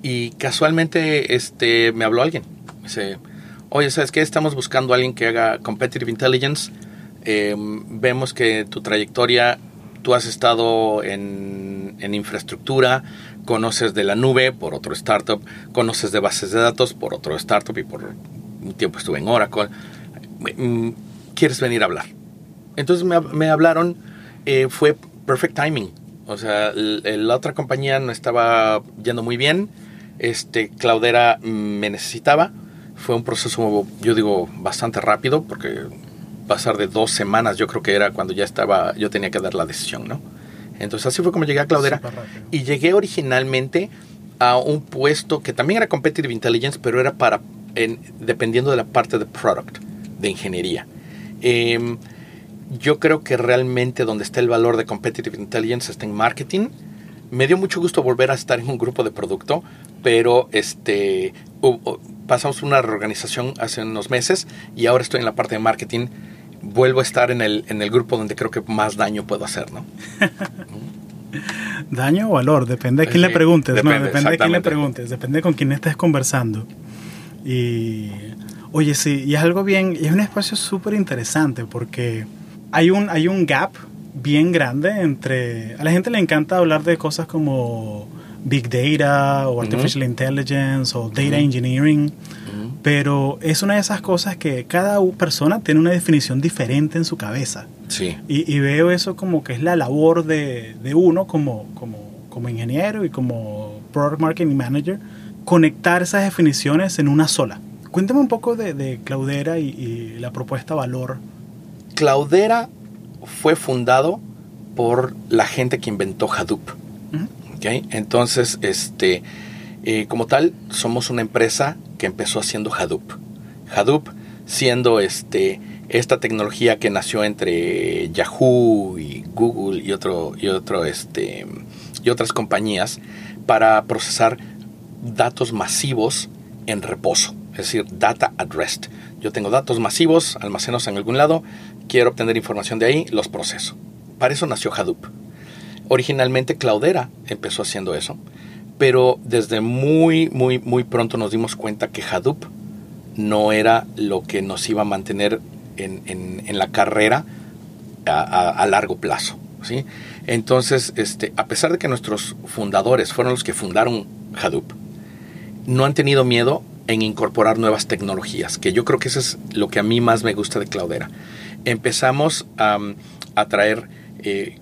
Y casualmente este, me habló alguien. Me dice, oye, ¿sabes qué? Estamos buscando a alguien que haga Competitive Intelligence Em, vemos que tu trayectoria, tú has estado en, infraestructura, conoces de la nube por otro startup, conoces de bases de datos por otro startup y por un tiempo estuve en Oracle. Mm, ¿Quieres venir a hablar? Entonces me, hablaron, eh, fue perfect timing. O sea, la otra compañía no estaba yendo muy bien. Este, Claudera me necesitaba. Fue un proceso, yo digo, bastante rápido porque pasar de dos semanas, yo creo que era cuando ya estaba, yo tenía que dar la decisión, ¿no? Entonces así fue como llegué a Claudera. Y llegué originalmente a un puesto que también era Competitive Intelligence, pero era para, en, dependiendo de la parte de product, de ingeniería. Em, yo creo que realmente donde está el valor de Competitive Intelligence está en marketing. Me dio mucho gusto volver a estar en un grupo de producto, pero este, pasamos una reorganización hace unos meses y ahora estoy en la parte de marketing vuelvo a estar en el, en el grupo donde creo que más daño puedo hacer, ¿no? daño o valor, depende de quién le preguntes, depende, depende de quién le preguntes, depende con quién estés conversando. Y oye, sí, y es algo bien, y es un espacio súper interesante porque hay un, hay un gap bien grande entre, a la gente le encanta hablar de cosas como big data o artificial intelligence o data engineering, pero es una de esas cosas que cada persona tiene una definición diferente en su cabeza. Sí. Y, veo eso como que es la labor de, de uno como, como, como, ingeniero y como product marketing manager, conectar esas definiciones en una sola. Cuéntame un poco de, de Cloudera y, la propuesta valor. Cloudera fue fundado por la gente que inventó Hadoop. Entonces, este, eh, como tal, somos una empresa que empezó haciendo Hadoop. Hadoop siendo este, esta tecnología que nació entre Yahoo y Google y, otro, y, otro, este, y otras compañías para procesar datos masivos en reposo, es decir, data at rest. Yo tengo datos masivos almacenados en algún lado, quiero obtener información de ahí, los proceso. Para eso nació Hadoop. Originalmente Cloudera empezó haciendo eso, pero desde muy, muy, muy pronto nos dimos cuenta que Hadoop no era lo que nos iba a mantener en, la carrera a, largo plazo. ¿sí? Entonces, este, a pesar de que nuestros fundadores fueron los que fundaron Hadoop, no han tenido miedo en incorporar nuevas tecnologías, que yo creo que eso es lo que a mí más me gusta de Cloudera. Empezamos a, traer eh,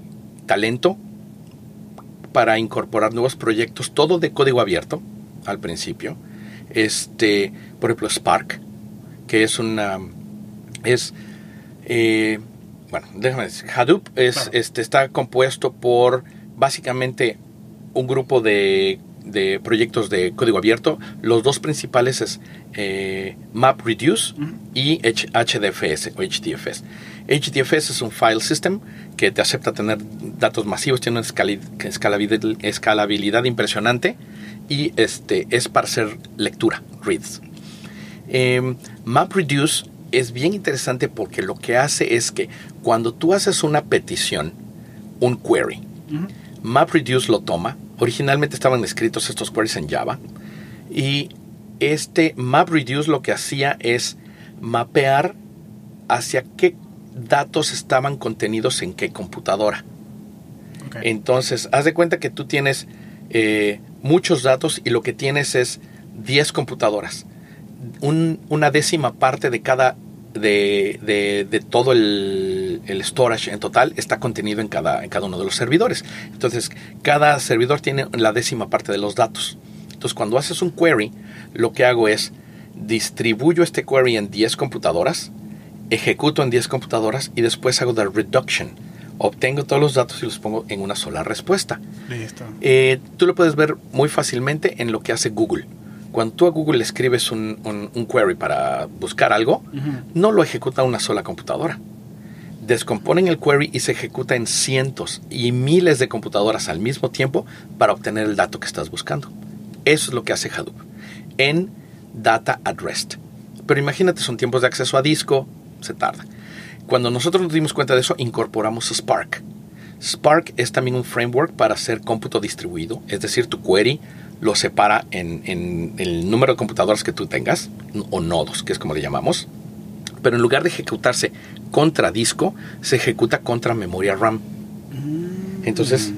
talento para incorporar nuevos proyectos, todo de código abierto al principio. Este, por ejemplo, Spark, que es una es eh, bueno, déjame decir, Hadoop es, este, está compuesto por básicamente un grupo de, de, proyectos de código abierto. Los dos principales es eh, MapReduce y HDFS o HDFS. HDFS es un file system que te acepta tener datos masivos, tiene una escalabilidad, impresionante y este, es para hacer lectura, reads. Eh, MapReduce es bien interesante porque lo que hace es que cuando tú haces una petición, un query, MapReduce lo toma. Originalmente estaban escritos estos queries en Java y este MapReduce lo que hacía es mapear hacia qué datos estaban contenidos en qué computadora. Entonces, haz de cuenta que tú tienes eh, muchos datos y lo que tienes es 10 computadoras. una décima parte de cada de, todo el, storage en total está contenido en cada, en cada uno de los servidores. Entonces, cada servidor tiene la décima parte de los datos. Entonces, cuando haces un query, lo que hago es distribuyo este query en 10 computadoras ejecuto en 10 computadoras y después hago the reduction. Obtengo todos los datos y los pongo en una sola respuesta. Listo. Eh, tú lo puedes ver muy fácilmente en lo que hace Google. Cuando tú a Google escribes un, un, query para buscar algo, no lo ejecuta una sola computadora. Descomponen el query y se ejecuta en cientos y miles de computadoras al mismo tiempo para obtener el dato que estás buscando. Eso es lo que hace Hadoop en Data at Rest. Pero imagínate, son tiempos de acceso a disco, se tarda. Cuando nosotros nos dimos cuenta de eso, incorporamos Spark. Spark es también un framework para hacer cómputo distribuido, es decir, tu query lo separa en, el número de computadoras que tú tengas, o nodos, que es como le llamamos, pero en lugar de ejecutarse contra disco, se ejecuta contra memoria RAM. Mm. Entonces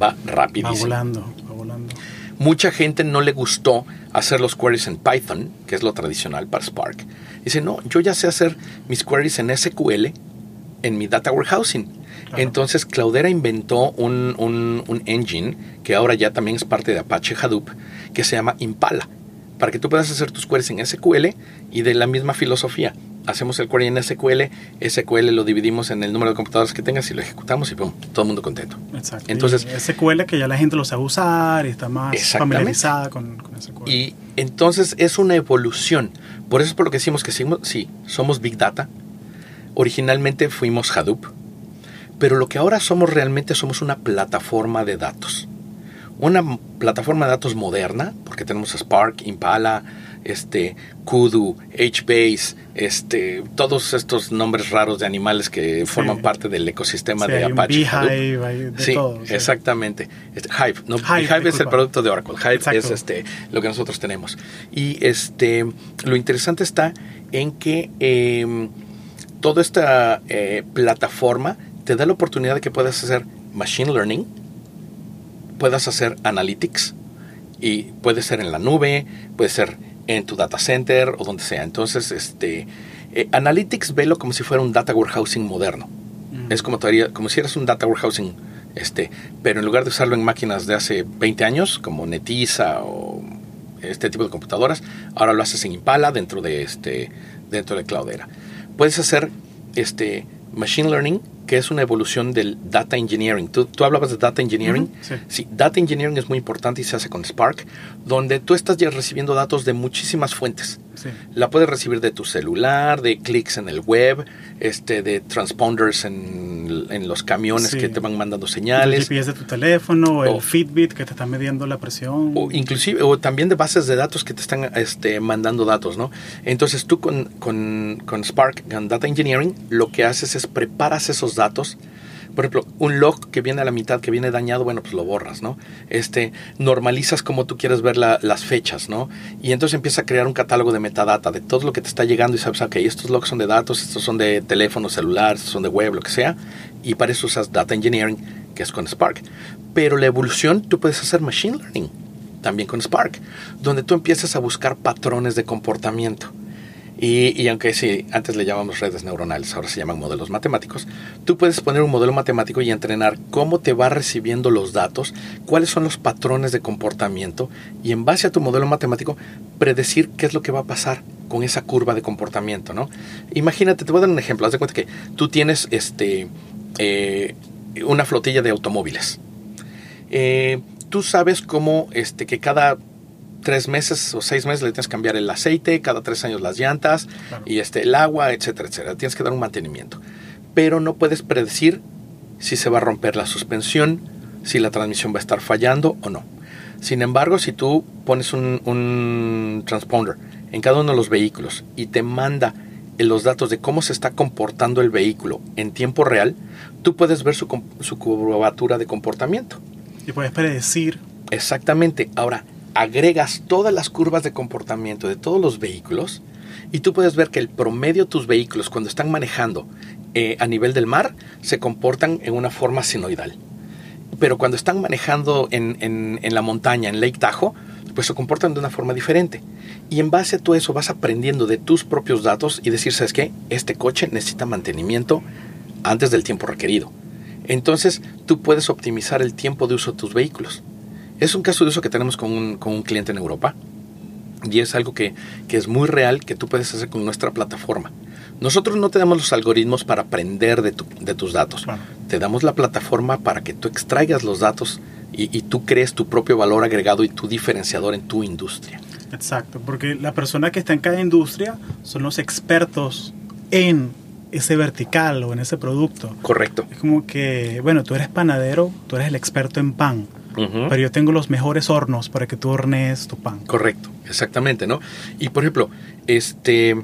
va rapidísimo. Va volando, va volando. Mucha gente no le gustó hacer los queries en Python, que es lo tradicional para Spark. Dice, no, yo ya sé hacer mis queries en SQL en mi data warehousing. Entonces Cloudera inventó un, un, engine que ahora ya también es parte de Apache Hadoop, que se llama Impala, para que tú puedas hacer tus queries en SQL y de la misma filosofía hacemos el query en SQL, SQL lo dividimos en el número de computadoras que tengas y lo ejecutamos y pum, todo el mundo contento. Exacto. Entonces, SQL que ya la gente lo sabe usar y está más familiarizada con, SQL. Y entonces es una evolución. Por eso es por lo que decimos que sí, somos Big Data. Originalmente fuimos Hadoop, pero lo que ahora somos realmente somos una plataforma de datos. Una plataforma de datos moderna, porque tenemos Spark, Impala, este, Kudu, HBase, este, todos estos nombres raros de animales que forman parte del ecosistema de Apache. Beehive, de sí, todo, exactamente. Este, Hive, no, Hive, es el producto de Oracle. Hive es este, lo que nosotros tenemos. Y este, lo interesante está en que eh, toda esta eh, plataforma te da la oportunidad de que puedas hacer machine learning, puedas hacer analytics, y puede ser en la nube, puede ser en tu data center o donde sea. Entonces, este, eh, Analytics velo como si fuera un data warehousing moderno. Mm. Es como, como si eras un data warehousing, este, pero en lugar de usarlo en máquinas de hace 20 años, como Netisa o este tipo de computadoras, ahora lo haces en Impala dentro de, este, dentro de Cloudera. Puedes hacer este, machine learning que es una evolución del data engineering. Tú, tú hablabas de data engineering. sí. data engineering es muy importante y se hace con Spark, donde tú estás ya recibiendo datos de muchísimas fuentes. La puedes recibir de tu celular, de clics en el web, este, de transponders en, en los camiones que te van mandando señales. El GPS de tu teléfono, o el Fitbit que te está midiendo la presión. O inclusive, o también de bases de datos que te están este, mandando datos, ¿no? Entonces tú con, con, con Spark, con Data Engineering, lo que haces es preparas esos datos por ejemplo, un log que viene a la mitad, que viene dañado, bueno, pues lo borras, ¿no? Este, normalizas como tú quieres ver las fechas, ¿no? Y entonces empieza a crear un catálogo de metadata de todo lo que te está llegando y sabes, ok, estos logs son de datos, estos son de teléfono celular, estos son de web, lo que sea. Y para eso usas Data Engineering, que es con Spark. Pero la evolución, tú puedes hacer Machine Learning, también con Spark, donde tú empiezas a buscar patrones de comportamiento. Y, aunque sí, antes le llamamos redes neuronales, ahora se llaman modelos matemáticos, tú puedes poner un modelo matemático y entrenar cómo te va recibiendo los datos, cuáles son los patrones de comportamiento y en base a tu modelo matemático predecir qué es lo que va a pasar con esa curva de comportamiento, ¿no? Imagínate, te voy a dar un ejemplo, haz de cuenta que tú tienes este, eh, una flotilla de automóviles. Eh, tú sabes cómo este, que cada tres meses o seis meses le tienes que cambiar el aceite, cada tres años las llantas y este, el agua, etcétera, etcétera. Tienes que dar un mantenimiento. Pero no puedes predecir si se va a romper la suspensión, si la transmisión va a estar fallando o no. Sin embargo, si tú pones un, un transponder en cada uno de los vehículos y te manda los datos de cómo se está comportando el vehículo en tiempo real, tú puedes ver su, su curvatura de comportamiento. Y puedes predecir. Exactamente. Ahora, agregas todas las curvas de comportamiento de todos los vehículos y tú puedes ver que el promedio de tus vehículos cuando están manejando eh, a nivel del mar se comportan en una forma sinoidal. Pero cuando están manejando en, en, la montaña, en Lake Tahoe, pues se comportan de una forma diferente. Y en base a todo eso vas aprendiendo de tus propios datos y decir, ¿sabes qué? Este coche necesita mantenimiento antes del tiempo requerido. Entonces tú puedes optimizar el tiempo de uso de tus vehículos. Es un caso de uso que tenemos con un, con un cliente en Europa y es algo que, que, es muy real que tú puedes hacer con nuestra plataforma. Nosotros no te damos los algoritmos para aprender de, tu, de tus datos. Te damos la plataforma para que tú extraigas los datos y, y, tú crees tu propio valor agregado y tu diferenciador en tu industria. Exacto, porque la persona que está en cada industria son los expertos en ese vertical o en ese producto. Correcto. Es como que, bueno, tú eres panadero, tú eres el experto en pan pero yo tengo los mejores hornos para que tú hornees tu pan. Correcto, exactamente, ¿no? Y por ejemplo, este,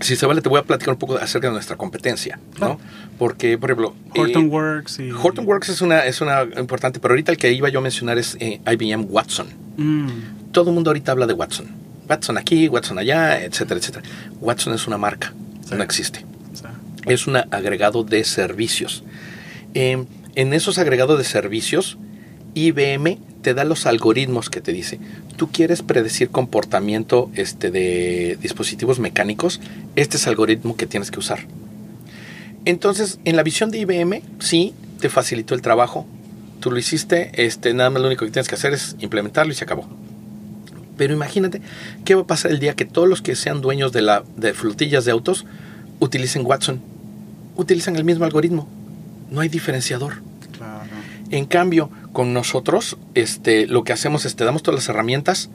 si se vale, te voy a platicar un poco acerca de nuestra competencia, ¿no? Porque, por ejemplo... Hortonworks y... Hortonworks es una, es una importante, pero ahorita el que iba yo a mencionar es eh, IBM Watson. Mm. Todo el mundo ahorita habla de Watson. Watson aquí, Watson allá, etcétera, etcétera. Watson es una marca, no existe. Es un agregado de servicios. Eh, en esos agregados de servicios IBM te da los algoritmos que te dice, tú quieres predecir comportamiento este, de dispositivos mecánicos, este es el algoritmo que tienes que usar. Entonces, en la visión de IBM, sí, te facilitó el trabajo, tú lo hiciste, este, nada más lo único que tienes que hacer es implementarlo y se acabó. Pero imagínate qué va a pasar el día que todos los que sean dueños de, la, de flotillas de autos utilicen Watson, utilizan el mismo algoritmo, no hay diferenciador. En cambio, con nosotros, este, lo que hacemos es te damos todas las herramientas.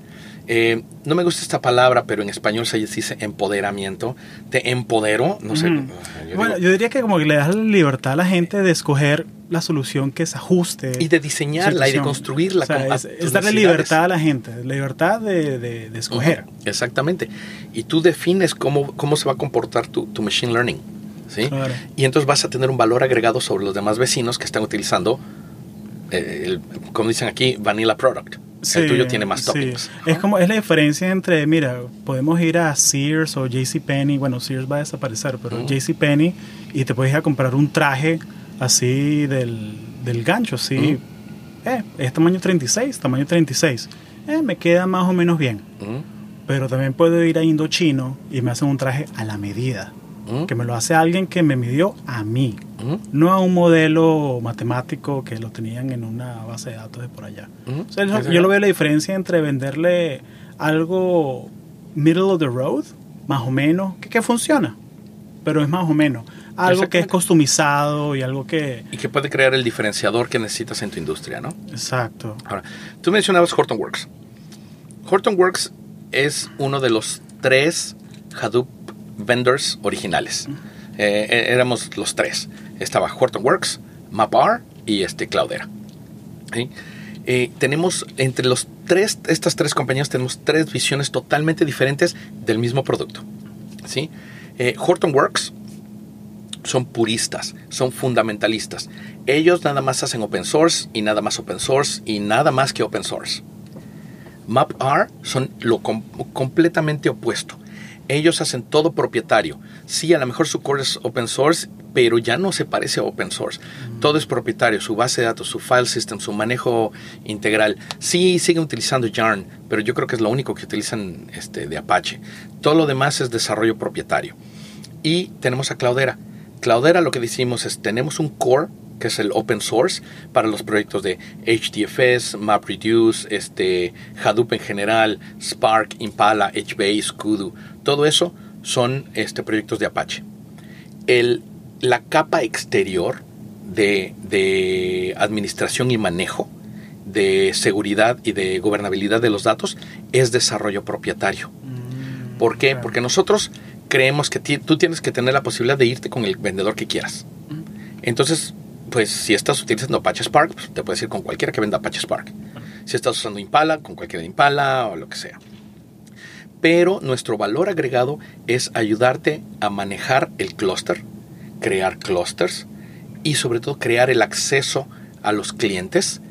Eh, no me gusta esta palabra, pero en español se dice empoderamiento. Te empodero, no sé. Yo bueno, yo diría que como que le das la libertad a la gente de escoger la solución que se ajuste. Y de diseñarla y de construirla. es, darle libertad a la gente, libertad de, de, escoger. exactamente. Y tú defines cómo, cómo se va a comportar tu, tu machine learning. ¿sí? Y entonces vas a tener un valor agregado sobre los demás vecinos que están utilizando, el, como dicen aquí, vanilla product. el tuyo tiene más toppings. Es como es la diferencia entre, mira, podemos ir a Sears o JCPenney, bueno, Sears va a desaparecer, pero JCPenney y te puedes ir a comprar un traje así del, del gancho, sí. Eh, es tamaño 36, tamaño 36. Eh, me queda más o menos bien. Pero también puedo ir a Indochino y me hacen un traje a la medida. Que me lo hace alguien que me midió a mí. No a un modelo matemático que lo tenían en una base de datos de por allá. yo, lo veo la diferencia entre venderle algo middle of the road, más o menos, que, que funciona. Pero es más o menos algo que es customizado y algo que... Y que puede crear el diferenciador que necesitas en tu industria, ¿no? Exacto. Ahora, tú mencionabas Hortonworks. Hortonworks es uno de los tres Hadoop vendors originales. Eh, eh, éramos los tres. Estaba Hortonworks, MapR y este Cloudera. Eh, tenemos entre los tres, estas tres compañías tenemos tres visiones totalmente diferentes del mismo producto. ¿sí? Hortonworks son puristas, son fundamentalistas. Ellos nada más hacen open source y nada más open source y nada más que open source. MapR son lo completamente opuesto. Ellos hacen todo propietario. Sí, a lo mejor su core es open source, pero ya no se parece a open source. Mm. Todo es propietario, su base de datos, su file system, su manejo integral. Sí, siguen utilizando Yarn, pero yo creo que es lo único que utilizan este, de Apache. Todo lo demás es desarrollo propietario. Y tenemos a Cloudera. Cloudera lo que decimos es tenemos un core que es el open source para los proyectos de HDFS, MapReduce, este, Hadoop en general, Spark, Impala, HBase, Kudu. Todo eso son este, proyectos de Apache. El, la capa exterior de, de administración y manejo, de seguridad y de gobernabilidad de los datos es desarrollo propietario. Mm, ¿Por qué? Porque nosotros creemos que tú tienes que tener la posibilidad de irte con el vendedor que quieras. Entonces, pues si estás utilizando Apache Spark, pues, te puedes ir con cualquiera que venda Apache Spark. Si estás usando Impala, con cualquiera de Impala o lo que sea. Pero nuestro valor agregado es ayudarte a manejar el clúster, crear clusters y sobre todo crear el acceso a los clientes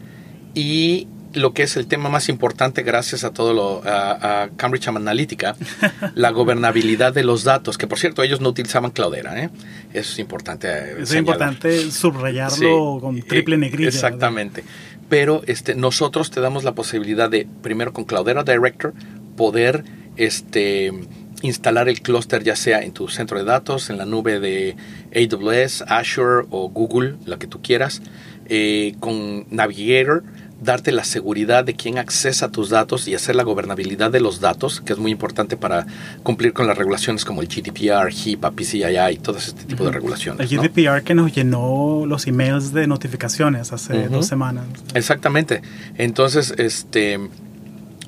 y lo que es el tema más importante gracias a todo lo a, Cambridge Analytica, la gobernabilidad de los datos, que por cierto ellos no utilizaban Cloudera, ¿eh? eso es importante. Eh, es importante subrayarlo con triple negrilla. Exactamente. Pero este, nosotros te damos la posibilidad de, primero con Cloudera Director, poder este, instalar el clúster ya sea en tu centro de datos, en la nube de AWS, Azure o Google, la que tú quieras, eh, con Navigator darte la seguridad de quién accesa a tus datos y hacer la gobernabilidad de los datos, que es muy importante para cumplir con las regulaciones como el GDPR, HIPAA, PCI y todo este tipo de regulaciones. El GDPR que nos llenó los emails de notificaciones hace dos semanas. Exactamente. Entonces, este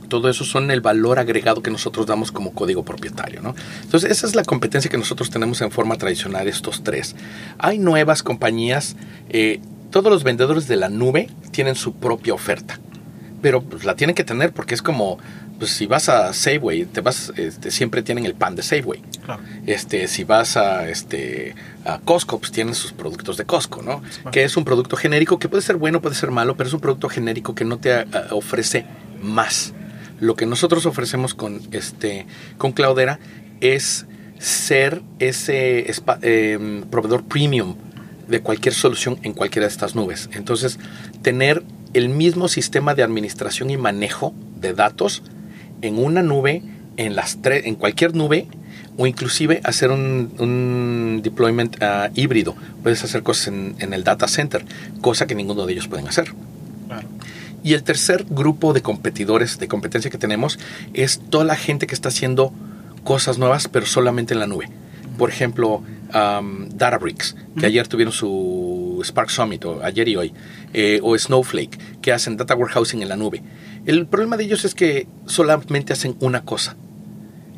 todo eso son el valor agregado que nosotros damos como código propietario. ¿no? Entonces, esa es la competencia que nosotros tenemos en forma tradicional, estos tres. Hay nuevas compañías, eh, todos los vendedores de la nube tienen su propia oferta. Pero pues, la tienen que tener porque es como, pues si vas a Safeway, te vas, este, siempre tienen el pan de Safeway. Este, si vas a, este, a Costco, pues tienen sus productos de Costco, ¿no? Que es un producto genérico que puede ser bueno, puede ser malo, pero es un producto genérico que no te ah, ofrece más. Lo que nosotros ofrecemos con, este, con Cloudera es ser ese em, proveedor premium de cualquier solución en cualquiera de estas nubes. Entonces, tener el mismo sistema de administración y manejo de datos en una nube, en, las en cualquier nube, o inclusive hacer un, deployment ah, híbrido. Puedes hacer cosas en, el data center, cosa que ninguno de ellos pueden hacer. Y el tercer grupo de competidores de competencia que tenemos es toda la gente que está haciendo cosas nuevas, pero solamente en la nube. Por ejemplo, um, Databricks, que ayer tuvieron su Spark Summit o ayer y hoy, eh, o Snowflake, que hacen data warehousing en la nube. El problema de ellos es que solamente hacen una cosa.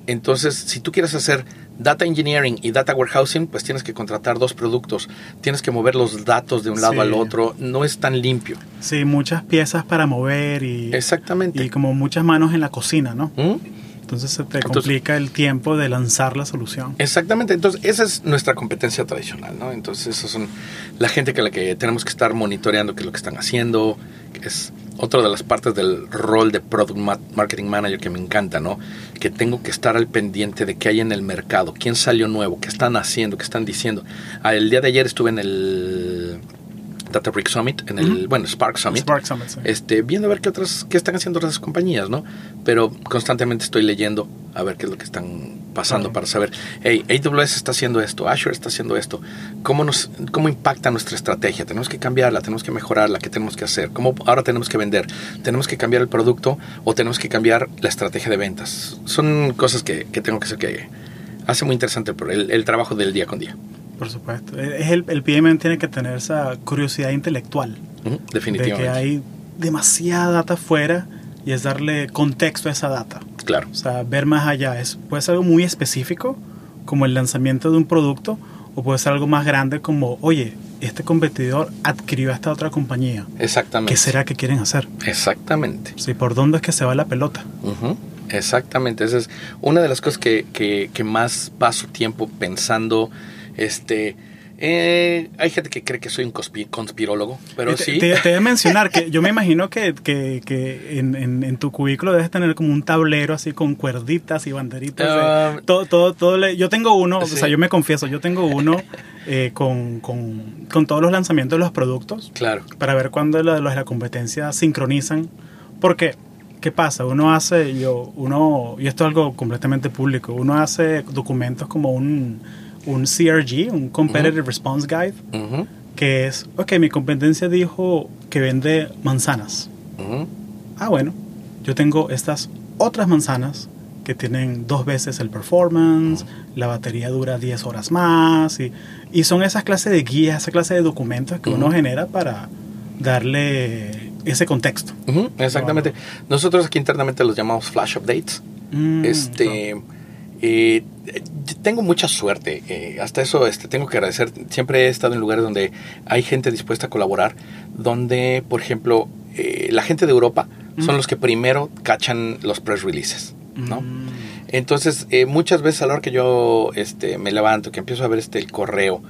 Entonces, si tú quieres hacer data engineering y data warehousing, pues tienes que contratar dos productos, tienes que mover los datos de un lado al otro, no es tan limpio. Sí, muchas piezas para mover y... Exactamente. Y como muchas manos en la cocina, ¿no? ¿Mm? Entonces se te complica el tiempo de lanzar la solución. Exactamente, entonces esa es nuestra competencia tradicional, ¿no? Entonces esos son la gente que la que tenemos que estar monitoreando qué es lo que están haciendo, que es otra de las partes del rol de Product Marketing Manager que me encanta, ¿no? Que tengo que estar al pendiente de qué hay en el mercado, quién salió nuevo, qué están haciendo, qué están diciendo. Ah, el día de ayer estuve en el Databricks Summit, en el, bueno, Spark Summit, este, viendo a ver qué otras, qué están haciendo otras compañías, ¿no? Pero constantemente estoy leyendo a ver qué es lo que están pasando para saber, hey, AWS está haciendo esto, Azure está haciendo esto, ¿cómo, nos, cómo impacta nuestra estrategia? Tenemos que cambiarla, tenemos que mejorarla, ¿qué tenemos que hacer? ¿Cómo ahora tenemos que vender? ¿Tenemos que cambiar el producto o tenemos que cambiar la estrategia de ventas? Son cosas que, que tengo que hacer que hace muy interesante el, el trabajo del día con día. Por supuesto. Es el, el PMM tiene que tener esa curiosidad intelectual. definitivamente. De que hay demasiada data afuera y es darle contexto a esa data. Claro. O sea, ver más allá. Es, puede ser algo muy específico, como el lanzamiento de un producto, o puede ser algo más grande como, oye, este competidor adquirió a esta otra compañía. Exactamente. ¿Qué será que quieren hacer? Exactamente. Sí, ¿por dónde es que se va la pelota? Exactamente. Esa es una de las cosas que, que, que más paso tiempo pensando este, eh, hay gente que cree que soy un conspirólogo, pero sí. Te, voy a mencionar que yo me imagino que, que, que en, en, tu cubículo debes tener como un tablero así con cuerditas y banderitas. Ah, todo, todo, todo yo tengo uno, o sea, yo me confieso, yo tengo uno eh, con, con, con, todos los lanzamientos de los productos. Claro. Para ver cuándo los de la competencia sincronizan. Porque, ¿qué pasa? Uno hace, yo, uno, y esto es algo completamente público, uno hace documentos como un un CRG, un Competitive Response Guide, que es, ok, mi competencia dijo que vende manzanas. Ah, bueno, yo tengo estas otras manzanas que tienen dos veces el performance, la batería dura 10 horas más, y, y, son esas clases de guías, esa clase de documentos que uno genera para darle ese contexto. Exactamente. Nosotros aquí internamente los llamamos flash updates. Mm, este... Eh, tengo mucha suerte. Eh, hasta eso este, tengo que agradecer. Siempre he estado en lugares donde hay gente dispuesta a colaborar. Donde, por ejemplo, eh, la gente de Europa son los que primero cachan los press releases. ¿no? Mm. Entonces, eh, muchas veces a la hora que yo este, me levanto, que empiezo a ver este, el correo,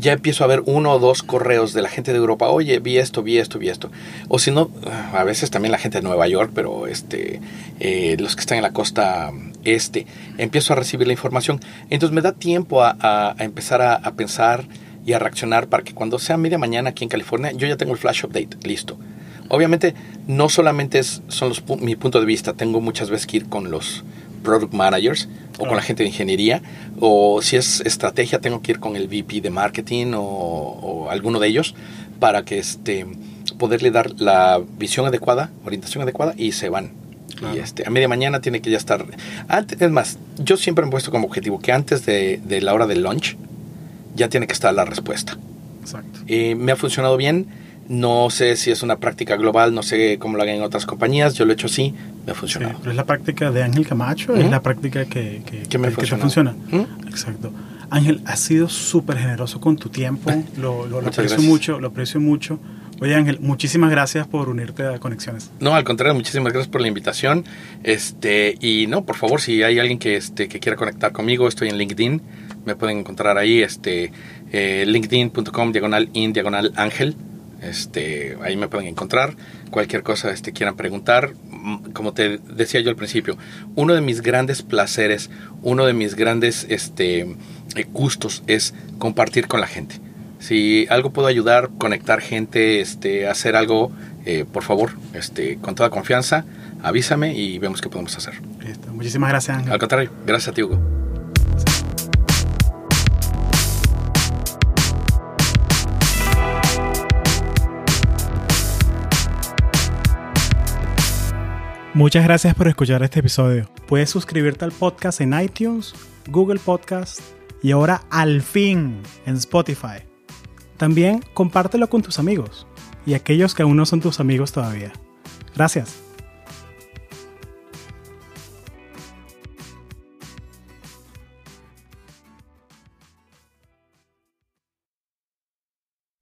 ya empiezo a ver uno o dos correos de la gente de Europa, oye, vi esto, vi esto, vi esto. O si no, a veces también la gente de Nueva York, pero este, los que están en la costa este, empiezo a recibir la información. Entonces me da tiempo a, empezar a, pensar y a reaccionar para que cuando sea media mañana aquí en California, yo ya tengo el flash update listo. Obviamente, no solamente es, son mi punto de vista, tengo muchas veces que ir con los product managers o con la gente de ingeniería, o si es estrategia, tengo que ir con el VP de marketing o, o alguno de ellos para que este, poderle dar la visión adecuada, orientación adecuada y se van. Y este, a media mañana tiene que ya estar. Antes, es más, yo siempre me he puesto como objetivo que antes de, la hora del lunch ya tiene que estar la respuesta. Exacto. Eh, me ha funcionado bien. No sé si es una práctica global, no sé cómo lo hagan en otras compañías. Yo lo he hecho así, me ha funcionado. pero es la práctica de Ángel Camacho, es la práctica que, que, me funciona. Exacto. Ángel, has sido súper generoso con tu tiempo. Lo, lo, lo aprecio mucho, lo aprecio mucho. Oye Ángel, muchísimas gracias por unirte a Conexiones. No, al contrario, muchísimas gracias por la invitación. Este, y no, por favor, si hay alguien que, este, que quiera conectar conmigo, estoy en LinkedIn. Me pueden encontrar ahí, este, eh, linkedin.com, diagonal in, diagonal ángel. Este, ahí me pueden encontrar. Cualquier cosa este, quieran preguntar. Mm, como te decía yo al principio, uno de mis grandes placeres, uno de mis grandes este, eh, gustos es compartir con la gente si algo puedo ayudar, conectar gente, este, hacer algo, eh, por favor, este, con toda confianza, avísame y vemos qué podemos hacer. Muchísimas gracias, Ángel. Al contrario, gracias a ti, Hugo. Muchas gracias por escuchar este episodio. Puedes suscribirte al podcast en iTunes, Google Podcast y ahora al fin en Spotify. También compártelo con tus amigos y aquellos que aún no son tus amigos todavía. Gracias.